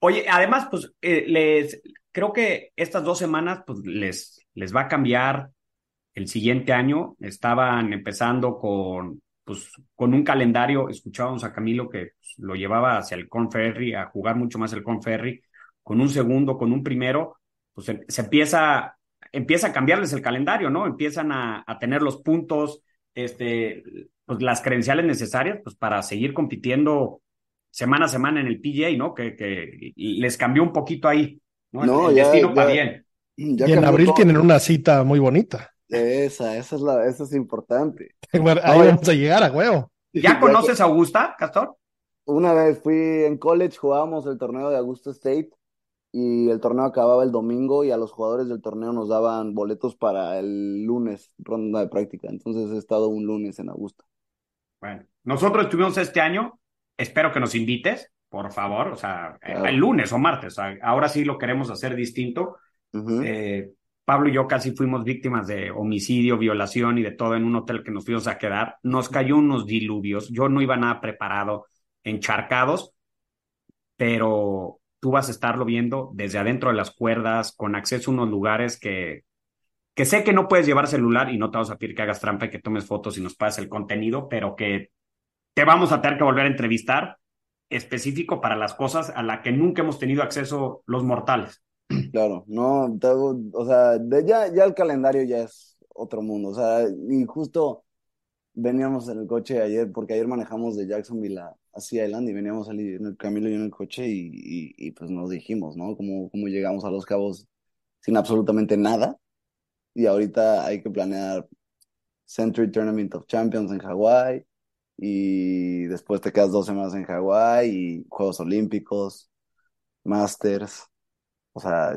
Oye, además, pues eh, les creo que estas dos semanas pues, les, les va a cambiar el siguiente año. Estaban empezando con, pues, con un calendario. Escuchábamos a Camilo que pues, lo llevaba hacia el Conferry, a jugar mucho más el Conferry, con un segundo, con un primero, pues se, se empieza, empieza a cambiarles el calendario, ¿no? Empiezan a, a tener los puntos, este, pues las credenciales necesarias, pues para seguir compitiendo semana a semana en el PGA, ¿no? Que, que les cambió un poquito ahí, ¿no? no el ya, destino ya, para bien. y en abril todo. tienen una cita muy bonita. Esa, esa es la, eso es importante. (laughs) Bueno, ahí vamos a llegar a huevo. ¿Ya (laughs) conoces a Augusta, Castor? Una vez fui en college, jugábamos el torneo de Augusta State y el torneo acababa el domingo y a los jugadores del torneo nos daban boletos para el lunes, ronda de práctica. Entonces he estado un lunes en Augusta. Bueno, nosotros estuvimos este año, espero que nos invites, por favor, o sea, Claro. el lunes o martes, o sea, ahora sí lo queremos hacer distinto. Eh, Pablo y yo casi fuimos víctimas de homicidio, violación y de todo en un hotel que nos fuimos a quedar. Nos cayó unos diluvios, yo no iba nada preparado, encharcados, pero tú vas a estarlo viendo desde adentro de las cuerdas, con acceso a unos lugares que, que sé que no puedes llevar celular y no te vamos a pedir que hagas trampa y que tomes fotos y nos pases el contenido, pero que te vamos a tener que volver a entrevistar específico para las cosas a las que nunca hemos tenido acceso los mortales. Claro, no, o sea, de ya, ya el calendario ya es otro mundo, o sea, y justo veníamos en el coche ayer, porque ayer manejamos de Jacksonville a, a Sea Island y veníamos en el Camilo y en el coche y, y, y, pues nos dijimos, ¿no? Cómo, cómo llegamos a Los Cabos sin absolutamente nada y ahorita hay que planear Century Tournament of Champions en Hawái y después te quedas dos semanas en Hawái y Juegos Olímpicos, Masters. O sea,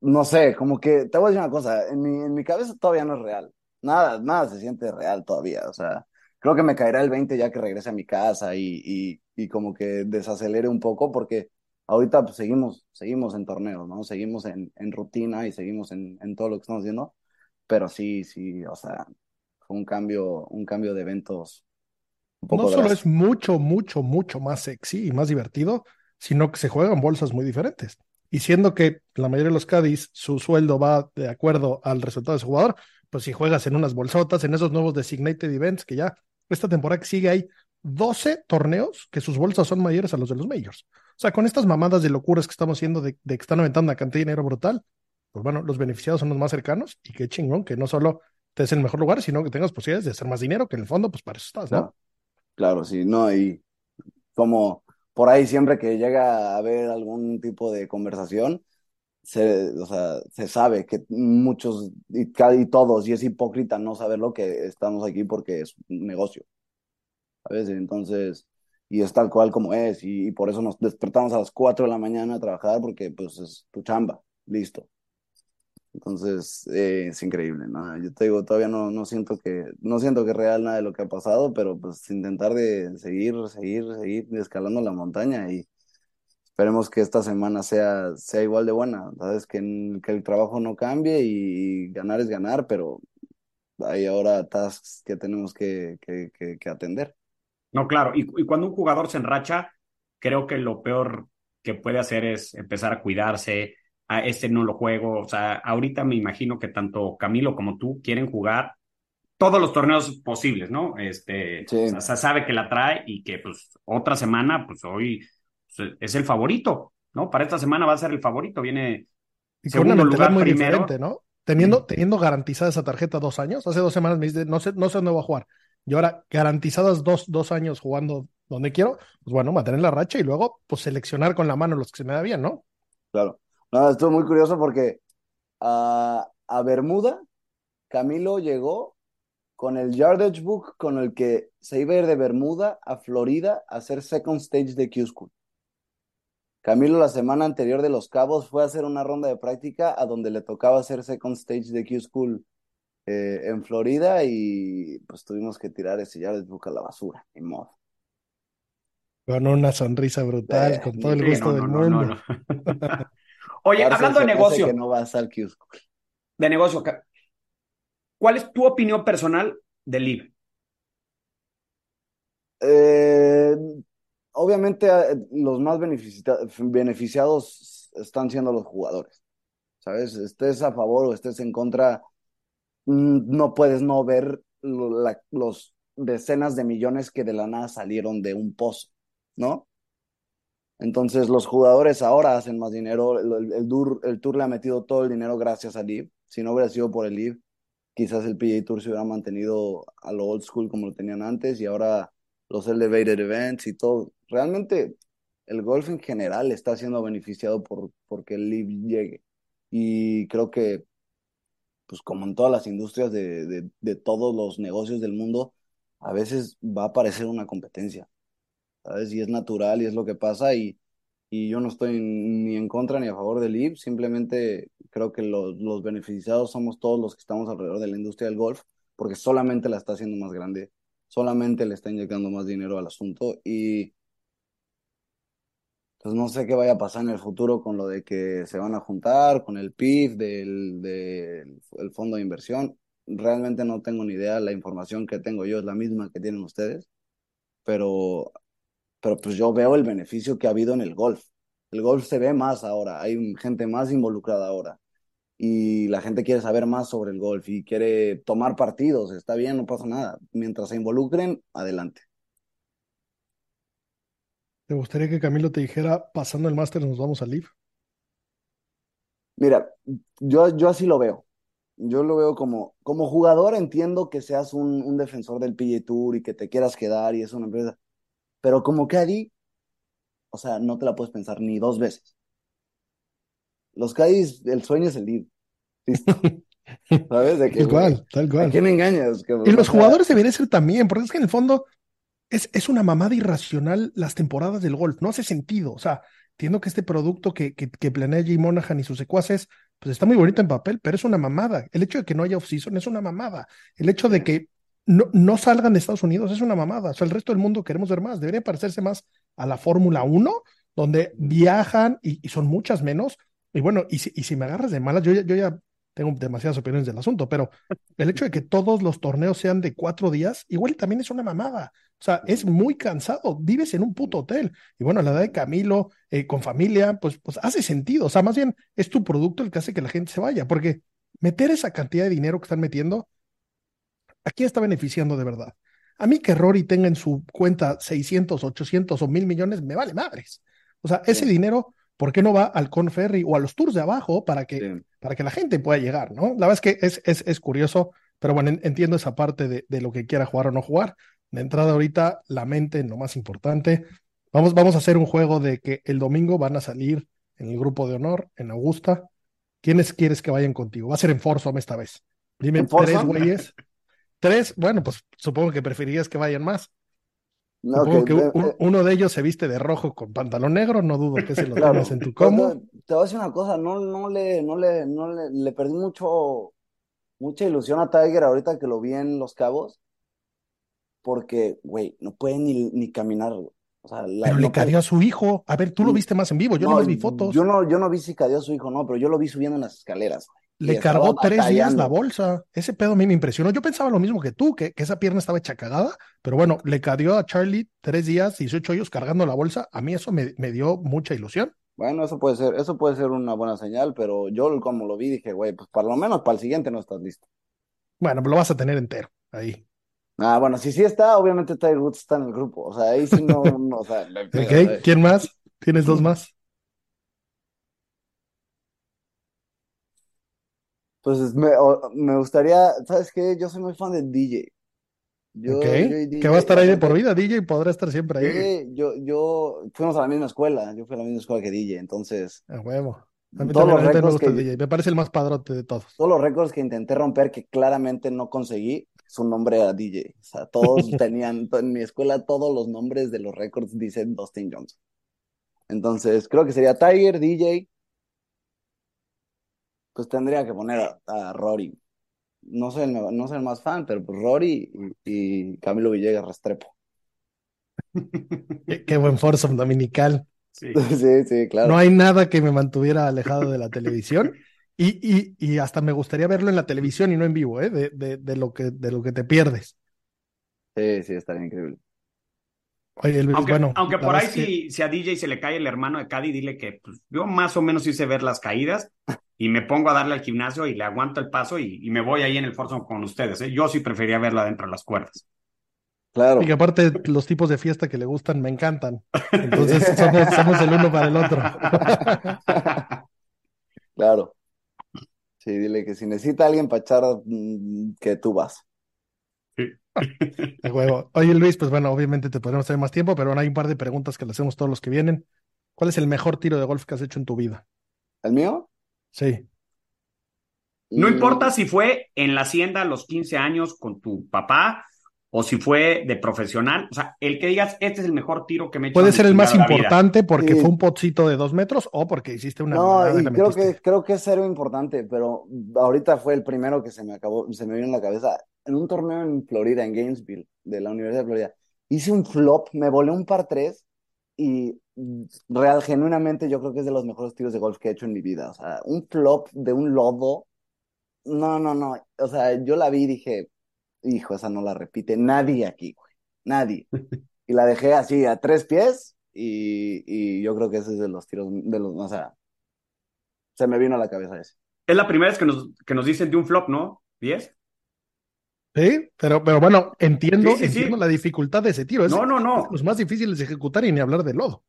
no sé, como que te voy a decir una cosa, en mi, en mi cabeza todavía no es real. Nada, nada se siente real todavía. O sea, creo que me caerá el 20 ya que regrese a mi casa y, y, y como que desacelere un poco porque ahorita pues, seguimos, seguimos en torneos, ¿no? Seguimos en, en rutina y seguimos en, en todo lo que estamos haciendo. Pero sí, sí, o sea, fue un cambio, un cambio de eventos un poco No solo es mucho, mucho, mucho más sexy y más divertido, sino que se juegan bolsas muy diferentes. Y siendo que la mayoría de los Cádiz, su sueldo va de acuerdo al resultado de su jugador, pues si juegas en unas bolsotas, en esos nuevos designated events, que ya esta temporada que sigue hay 12 torneos que sus bolsas son mayores a los de los majors. O sea, con estas mamadas de locuras que estamos haciendo de, de que están aventando una cantidad de dinero brutal, pues bueno, los beneficiados son los más cercanos y qué chingón que no solo te des el mejor lugar, sino que tengas posibilidades de hacer más dinero, que en el fondo, pues para eso estás, ¿no? Claro, sí, no, y como por ahí siempre que llega a haber algún tipo de conversación, se, o sea, se sabe que muchos y, y todos, y es hipócrita no saberlo que estamos aquí porque es un negocio, ¿sabes? Entonces, y es tal cual como es, y, y por eso nos despertamos a las 4 de la mañana a trabajar porque pues es tu chamba, listo. Entonces, eh, es increíble, ¿no? Yo te digo, todavía no, no siento que, no siento que es real nada de lo que ha pasado, pero pues intentar de seguir, seguir, seguir escalando la montaña y esperemos que esta semana sea, sea igual de buena, ¿sabes? Que, que el trabajo no cambie y ganar es ganar, pero hay ahora tasks que tenemos que, que, que, que atender. No, claro, y, y cuando un jugador se enracha, creo que lo peor que puede hacer es empezar a cuidarse, a este no lo juego, o sea, ahorita me imagino que tanto Camilo como tú quieren jugar todos los torneos posibles, ¿no? Este, Sí. o sea, se sabe que la trae y que pues otra semana, pues hoy pues, es el favorito, ¿no? Para esta semana va a ser el favorito, viene Y una lugar muy primero. diferente, ¿no? Teniendo, teniendo garantizada esa tarjeta dos años, hace dos semanas me dice, no sé, no sé dónde voy a jugar. Y ahora, garantizadas dos, dos años jugando donde quiero, pues bueno, mantener la racha y luego, pues seleccionar con la mano los que se me da bien, ¿no? Claro. No, estuvo muy curioso porque a, a Bermuda, Camilo llegó con el Yardage Book con el que se iba a ir de Bermuda a Florida a hacer second stage de Q-School. Camilo la semana anterior de Los Cabos fue a hacer una ronda de práctica a donde le tocaba hacer second stage de Q-School eh, en Florida y pues tuvimos que tirar ese Yardage Book a la basura, ni modo. Con una sonrisa brutal, Eh, con todo el gusto no, del no, mundo. no. (laughs) (laughs) Oye, hablando de negocio, que no vas al de negocio, ¿cuál es tu opinión personal del LIV? Eh, obviamente eh, los más beneficia- beneficiados están siendo los jugadores, ¿sabes? Estés a favor o estés en contra, mm, no puedes no ver la- los decenas de millones que de la nada salieron de un pozo, ¿no? Entonces los jugadores ahora hacen más dinero, el, el, el Tour, le ha metido todo el dinero gracias al LIV, si no hubiera sido por el LIV, quizás el PGA Tour se hubiera mantenido a lo old school como lo tenían antes y ahora los elevated events y todo. Realmente el golf en general está siendo beneficiado por porque el LIV llegue. Y creo que pues como en todas las industrias de, de, de todos los negocios del mundo, a veces va a aparecer una competencia, ¿sabes? Y es natural y es lo que pasa y, y yo no estoy ni en contra ni a favor del IB, simplemente creo que los, los beneficiados somos todos los que estamos alrededor de la industria del golf, porque solamente la está haciendo más grande, solamente le está inyectando más dinero al asunto y pues no sé qué vaya a pasar en el futuro con lo de que se van a juntar, con el PIB del, del el fondo de inversión. Realmente no tengo ni idea, la información que tengo yo es la misma que tienen ustedes, pero, pero pues yo veo el beneficio que ha habido en el golf. El golf se ve más ahora, hay gente más involucrada ahora y la gente quiere saber más sobre el golf y quiere tomar partidos, está bien, no pasa nada. Mientras se involucren, adelante. ¿Te gustaría que Camilo te dijera, pasando el máster nos vamos al Live? Mira, yo, yo así lo veo. Yo lo veo como, como jugador, entiendo que seas un, un defensor del PGA Tour y que te quieras quedar y es una empresa, pero como caddy, o sea, no te la puedes pensar ni dos veces. Los caddies, el sueño es el Live. (laughs) ¿Sabes? De que, Tal cual, tal ¿a cual. quién engañas? Que, Y los sea, jugadores deberían ser también, porque es que en el fondo es, es una mamada irracional las temporadas del golf, no hace sentido. O sea, entiendo que este producto que, que, que planea Jay Monahan y sus secuaces, pues está muy bonito en papel, pero es una mamada. El hecho de que no haya off-season es una mamada. El hecho de que no, no salgan de Estados Unidos es una mamada. O sea, el resto del mundo queremos ver más. Debería parecerse más a la Fórmula 1, donde viajan y, y son muchas menos. Y bueno, y si, y si me agarras de malas, yo, ya- yo ya tengo demasiadas opiniones del asunto, pero el hecho de que todos los torneos sean de cuatro días, igual también es una mamada. O sea, es muy cansado. Vives en un puto hotel. Y bueno, la edad de Camilo, eh, con familia, pues, pues hace sentido. O sea, más bien es tu producto el que hace que la gente se vaya. Porque meter esa cantidad de dinero que están metiendo, ¿a quién está beneficiando de verdad? A mí que Rory tenga en su cuenta 600, 800 o mil millones, me vale madres. O sea, ese Sí. dinero, ¿por qué no va al Conferry o a los tours de abajo para que sí. para que la gente pueda llegar, ¿no? La verdad es que es, es, es curioso, pero bueno, en- entiendo esa parte de, de lo que quiera jugar o no jugar. De entrada ahorita, la mente, lo más importante. Vamos, vamos a hacer un juego de que el domingo van a salir en el grupo de honor, en Augusta. ¿Quiénes quieres que vayan contigo? Va a ser en Foursome esta vez. Dime ¿En tres güeyes. (laughs) Tres, bueno, pues supongo que preferirías que vayan más. No, Supongo que- que un- eh, uno de ellos se viste de rojo con pantalón negro, no dudo que se lo (laughs) Claro, tengas en tu combo. te, te voy a decir una cosa, no, no le, no le, no le, le perdí mucho, mucha ilusión a Tiger ahorita que lo vi en Los Cabos, porque, güey, no puede ni, ni caminar, güey. O sea, la- Pero le no cayó a su hijo. A ver, tú lo Mm, viste más en vivo, yo no, nomás vi fotos. Yo no, yo no vi si cayó a su hijo, no, pero yo lo vi subiendo en las escaleras, Le cargó tres días la bolsa. Ese pedo a mí me impresionó. Yo pensaba lo mismo que tú, que, que esa pierna estaba hecha cagada, pero bueno, le cayó a Charlie tres días, 18 hoyos cargando la bolsa. A mí eso me, me dio mucha ilusión. Bueno, eso puede ser, eso puede ser una buena señal, pero yo como lo vi dije, güey, pues por lo menos para el siguiente no estás listo. Bueno, lo vas a tener entero ahí. Ah, bueno, si sí está, obviamente Tiger Woods está en el grupo, o sea, ahí sí no, no, o sea, pedo, (laughs) ¿Ok? güey. ¿Quién más? ¿Tienes dos más? Pues me, me gustaría, ¿sabes qué? Yo soy muy fan de DJ. Yo, Que DJ, va a estar ahí de por vida. DJ podrá estar siempre ahí. Sí, yo, yo, fuimos a la misma escuela, yo fui a la misma escuela que DJ, entonces, A huevo. A mí todos los me gusta el que, DJ. Me parece el más padrote de todos. todos los récords que intenté romper que claramente no conseguí, su nombre era DJ. O sea, todos (laughs) tenían, en mi escuela todos los nombres de los récords dicen Dustin Johnson. Entonces, creo que sería Tiger, DJ, pues tendría que poner a, a Rory. No soy el, no soy el más fan, pero pues Rory y, y Camilo Villegas Restrepo. Qué, qué buen foursome dominical. Sí. (laughs) Sí, sí, claro. No hay nada que me mantuviera alejado de la televisión. Y, y, y hasta me gustaría verlo en la televisión y no en vivo, ¿eh? De, de, de lo que, de lo que te pierdes. Sí, sí, estaría increíble. Oye, Luis, Aunque, bueno, aunque por ahí que- si, si a DJ se le cae el hermano de Caddy, dile que pues, yo más o menos hice ver las caídas y me pongo a darle al gimnasio y le aguanto el paso y, y me voy ahí en el Forza con ustedes. ¿eh? Yo sí prefería verla dentro de las cuerdas. Claro. Y que aparte los tipos de fiesta que le gustan me encantan. Entonces somos, somos el uno para el otro. (laughs) Claro. Sí, dile que si necesita alguien para echar, mm, que tú vas. De huevo. Oye, Luis, pues bueno, obviamente te podremos hacer más tiempo, pero bueno, hay un par de preguntas que le hacemos todos los que vienen. ¿Cuál es el mejor tiro de golf que has hecho en tu vida? ¿El mío? Sí. No Mm, importa si fue en la hacienda a los 15 años con tu papá o si fue de profesional. O sea, el que digas, este es el mejor tiro que me he hecho. Puede ser el más vida. importante porque Sí. fue un potcito de dos metros o porque hiciste una No, y creo metiste. que, creo que es cero importante, pero ahorita fue el primero que se me acabó, se me vino en la cabeza. En un torneo en Florida, en Gainesville, de la Universidad de Florida, hice un flop, me volé un par tres y real, genuinamente yo creo que es de los mejores tiros de golf que he hecho en mi vida. O sea, un flop de un lodo, no, no, no. O sea, yo la vi y dije, hijo, esa no la repite nadie aquí, güey, nadie. (laughs) Y la dejé así a tres pies y, y yo creo que ese es de los tiros, de los, o sea, se me vino a la cabeza ese. Es la primera vez que nos, que nos dicen de un flop, ¿no? ¿10? Sí, pero, pero bueno, entiendo, Sí, sí, sí. entiendo la dificultad de ese tiro. Es No, no, es no. los más difíciles de ejecutar y ni hablar de lodo.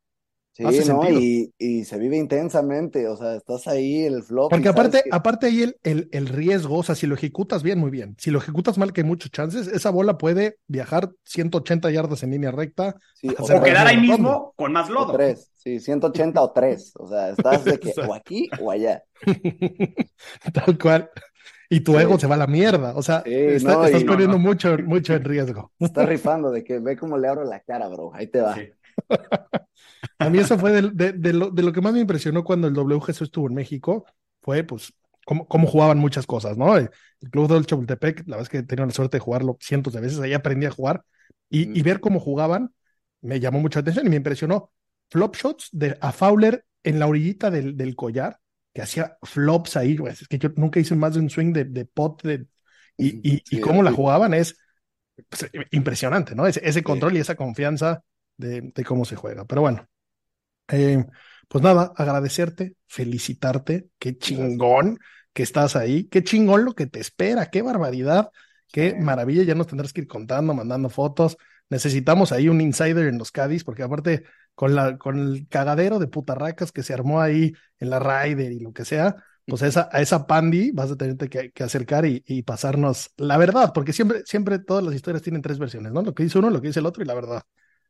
Sí, Hace ¿no? sentido. Y, y se vive intensamente, o sea, estás ahí, el flop. Porque aparte, que- aparte ahí el, el, el riesgo, o sea, si lo ejecutas bien, muy bien. Si lo ejecutas mal, que hay muchos chances, esa bola puede viajar 180 yardas en línea recta. sí, o sea, O quedar ahí mismo con más o lodo. tres, sí, 180 o tres, o sea, estás de (laughs) que o aquí o allá. (laughs) Tal cual. Y tu Sí. ego se va a la mierda. O sea, Sí, está- no, estás poniendo no, no. mucho, mucho en riesgo. Estás rifando de que ve cómo le abro la cara, bro, ahí te va. Sí. (laughs) A mí eso fue de, de lo, de lo que más me impresionó cuando el WGC estuvo en México, fue pues cómo, cómo jugaban muchas cosas, ¿no? El, el Club del Chapultepec, la verdad es que he tenido la suerte de jugarlo cientos de veces, ahí aprendí a jugar y, y ver cómo jugaban me llamó mucho la atención y me impresionó. Flop shots de a Fowler en la orillita del, del collar, que hacía flops ahí, güey, es que yo nunca hice más de un swing de, de pot de, y, y, y Sí, cómo la jugaban es pues, impresionante, ¿no? Ese, ese control y esa confianza de, de cómo se juega. Pero bueno, eh, pues nada, agradecerte, felicitarte, qué chingón que estás ahí, qué chingón lo que te espera, qué barbaridad, qué maravilla, ya nos tendrás que ir contando, mandando fotos. Necesitamos ahí un insider en los Cádiz, porque aparte con la, con el cagadero de putarracas que se armó ahí en la Ryder y lo que sea, pues a esa, a esa Pandy vas a tenerte que, que acercar y, y pasarnos la verdad, porque siempre, siempre todas las historias tienen tres versiones, ¿no? Lo que dice uno, lo que dice el otro y la verdad.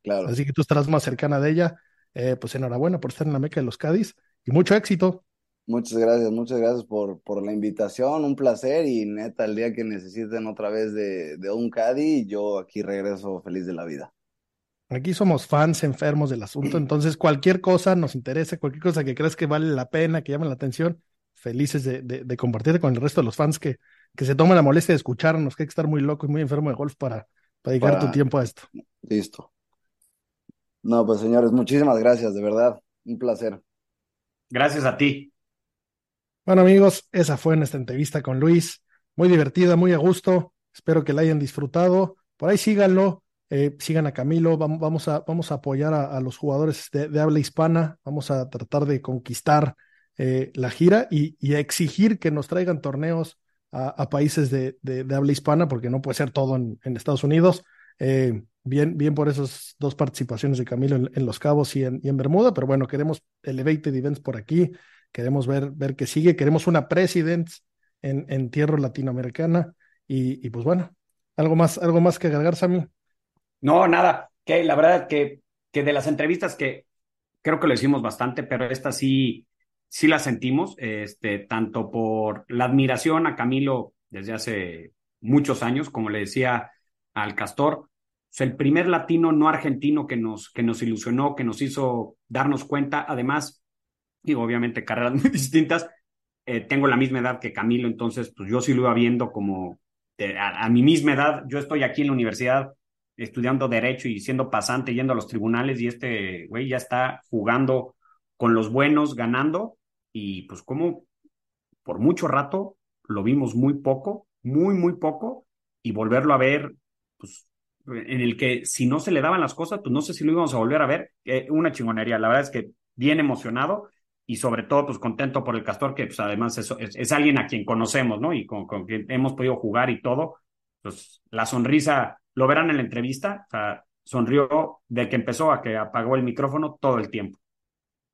Claro. Así que tú estarás más cercana de ella. Eh, pues enhorabuena por estar en la meca de los Cádiz y mucho éxito. Muchas gracias, muchas gracias por, por la invitación, un placer y neta, el día que necesiten otra vez de, de un Caddy, yo aquí regreso feliz de la vida. Aquí somos fans enfermos del asunto, entonces cualquier cosa nos interesa, cualquier cosa que creas que vale la pena, que llame la atención, felices de, de, de compartir con el resto de los fans que, que se toman la molestia de escucharnos, que hay que estar muy loco y muy enfermo de golf para, para dedicar Para- tu tiempo a esto. Listo. No, pues señores, muchísimas gracias, de verdad, un placer. Gracias a ti. Bueno, amigos, esa fue nuestra entrevista con Luis. Muy divertida, muy a gusto. Espero que la hayan disfrutado. Por ahí síganlo, eh, sigan a Camilo. Vamos, a, vamos a apoyar a, a los jugadores de, de habla hispana. Vamos a tratar de conquistar eh, la gira y, y a exigir que nos traigan torneos a, a países de, de- de habla hispana, porque no puede ser todo en, en Estados Unidos. Eh, bien, bien por esas dos participaciones de Camilo en, Los Cabos y en, y en Bermuda, pero bueno, queremos Elevated Events por aquí queremos ver, ver que sigue, queremos una Presidents en, en tierra latinoamericana y, y pues bueno, algo más, algo más que agregar, Sammy. No, nada. Que la verdad que, que de las entrevistas que creo que lo hicimos bastante, pero esta sí, sí la sentimos, este, tanto por la admiración a Camilo desde hace muchos años, como le decía al Castor, es el primer latino no argentino que nos, que nos ilusionó, que nos hizo darnos cuenta, además, digo, obviamente carreras (laughs) muy distintas, eh, tengo la misma edad que Camilo, entonces pues yo sí lo iba viendo como eh, a, a mi misma edad, yo estoy aquí en la universidad estudiando derecho y siendo pasante, yendo a los tribunales y este güey ya está jugando con los buenos, ganando. Y pues como por mucho rato lo vimos muy poco, muy, muy poco y volverlo a ver, pues en el que si no se le daban las cosas, pues no sé si lo íbamos a volver a ver, eh, una chingonería, la verdad es que bien emocionado y sobre todo pues contento por el Castor, que pues además es, es, alguien a quien conocemos, ¿no? Y con, con quien hemos podido jugar y todo, pues la sonrisa, lo verán en la entrevista, sonrió de que empezó a que apagó el micrófono todo el tiempo.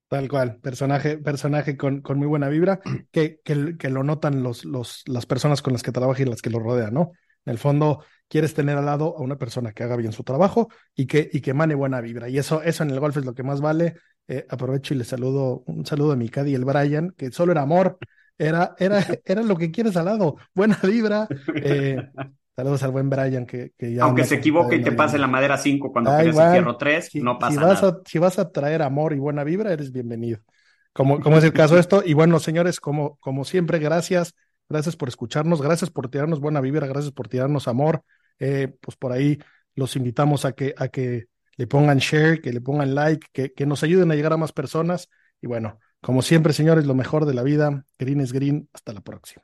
Tal cual, personaje, personaje con, con muy buena vibra, que, que, que lo notan los, los, las personas con las que trabaja y las que lo rodean, ¿no? En el fondo, quieres tener al lado a una persona que haga bien su trabajo y que, y que emane buena vibra. Y eso, eso en el golf es lo que más vale. Eh, aprovecho y le saludo, un saludo a mi Caddy, el Brian, que solo era amor. era, era, (laughs) era lo que quieres al lado. Buena vibra. Eh, saludos al buen Brian que, que ya Aunque se equivoque y te pase la madera 5 cuando Da quieres el fierro 3, Si, no si pasa vas nada. a, si vas a traer amor y buena vibra, eres bienvenido. Como, como es el caso de esto. Y bueno, señores, como, como siempre, gracias. Gracias por escucharnos, gracias por tirarnos buena vibra, gracias por tirarnos amor. Eh, pues por ahí los invitamos a que, a que le pongan share, que le pongan like, que, que nos ayuden a llegar a más personas. Y bueno, como siempre, señores, lo mejor de la vida. Green es green. Hasta la próxima.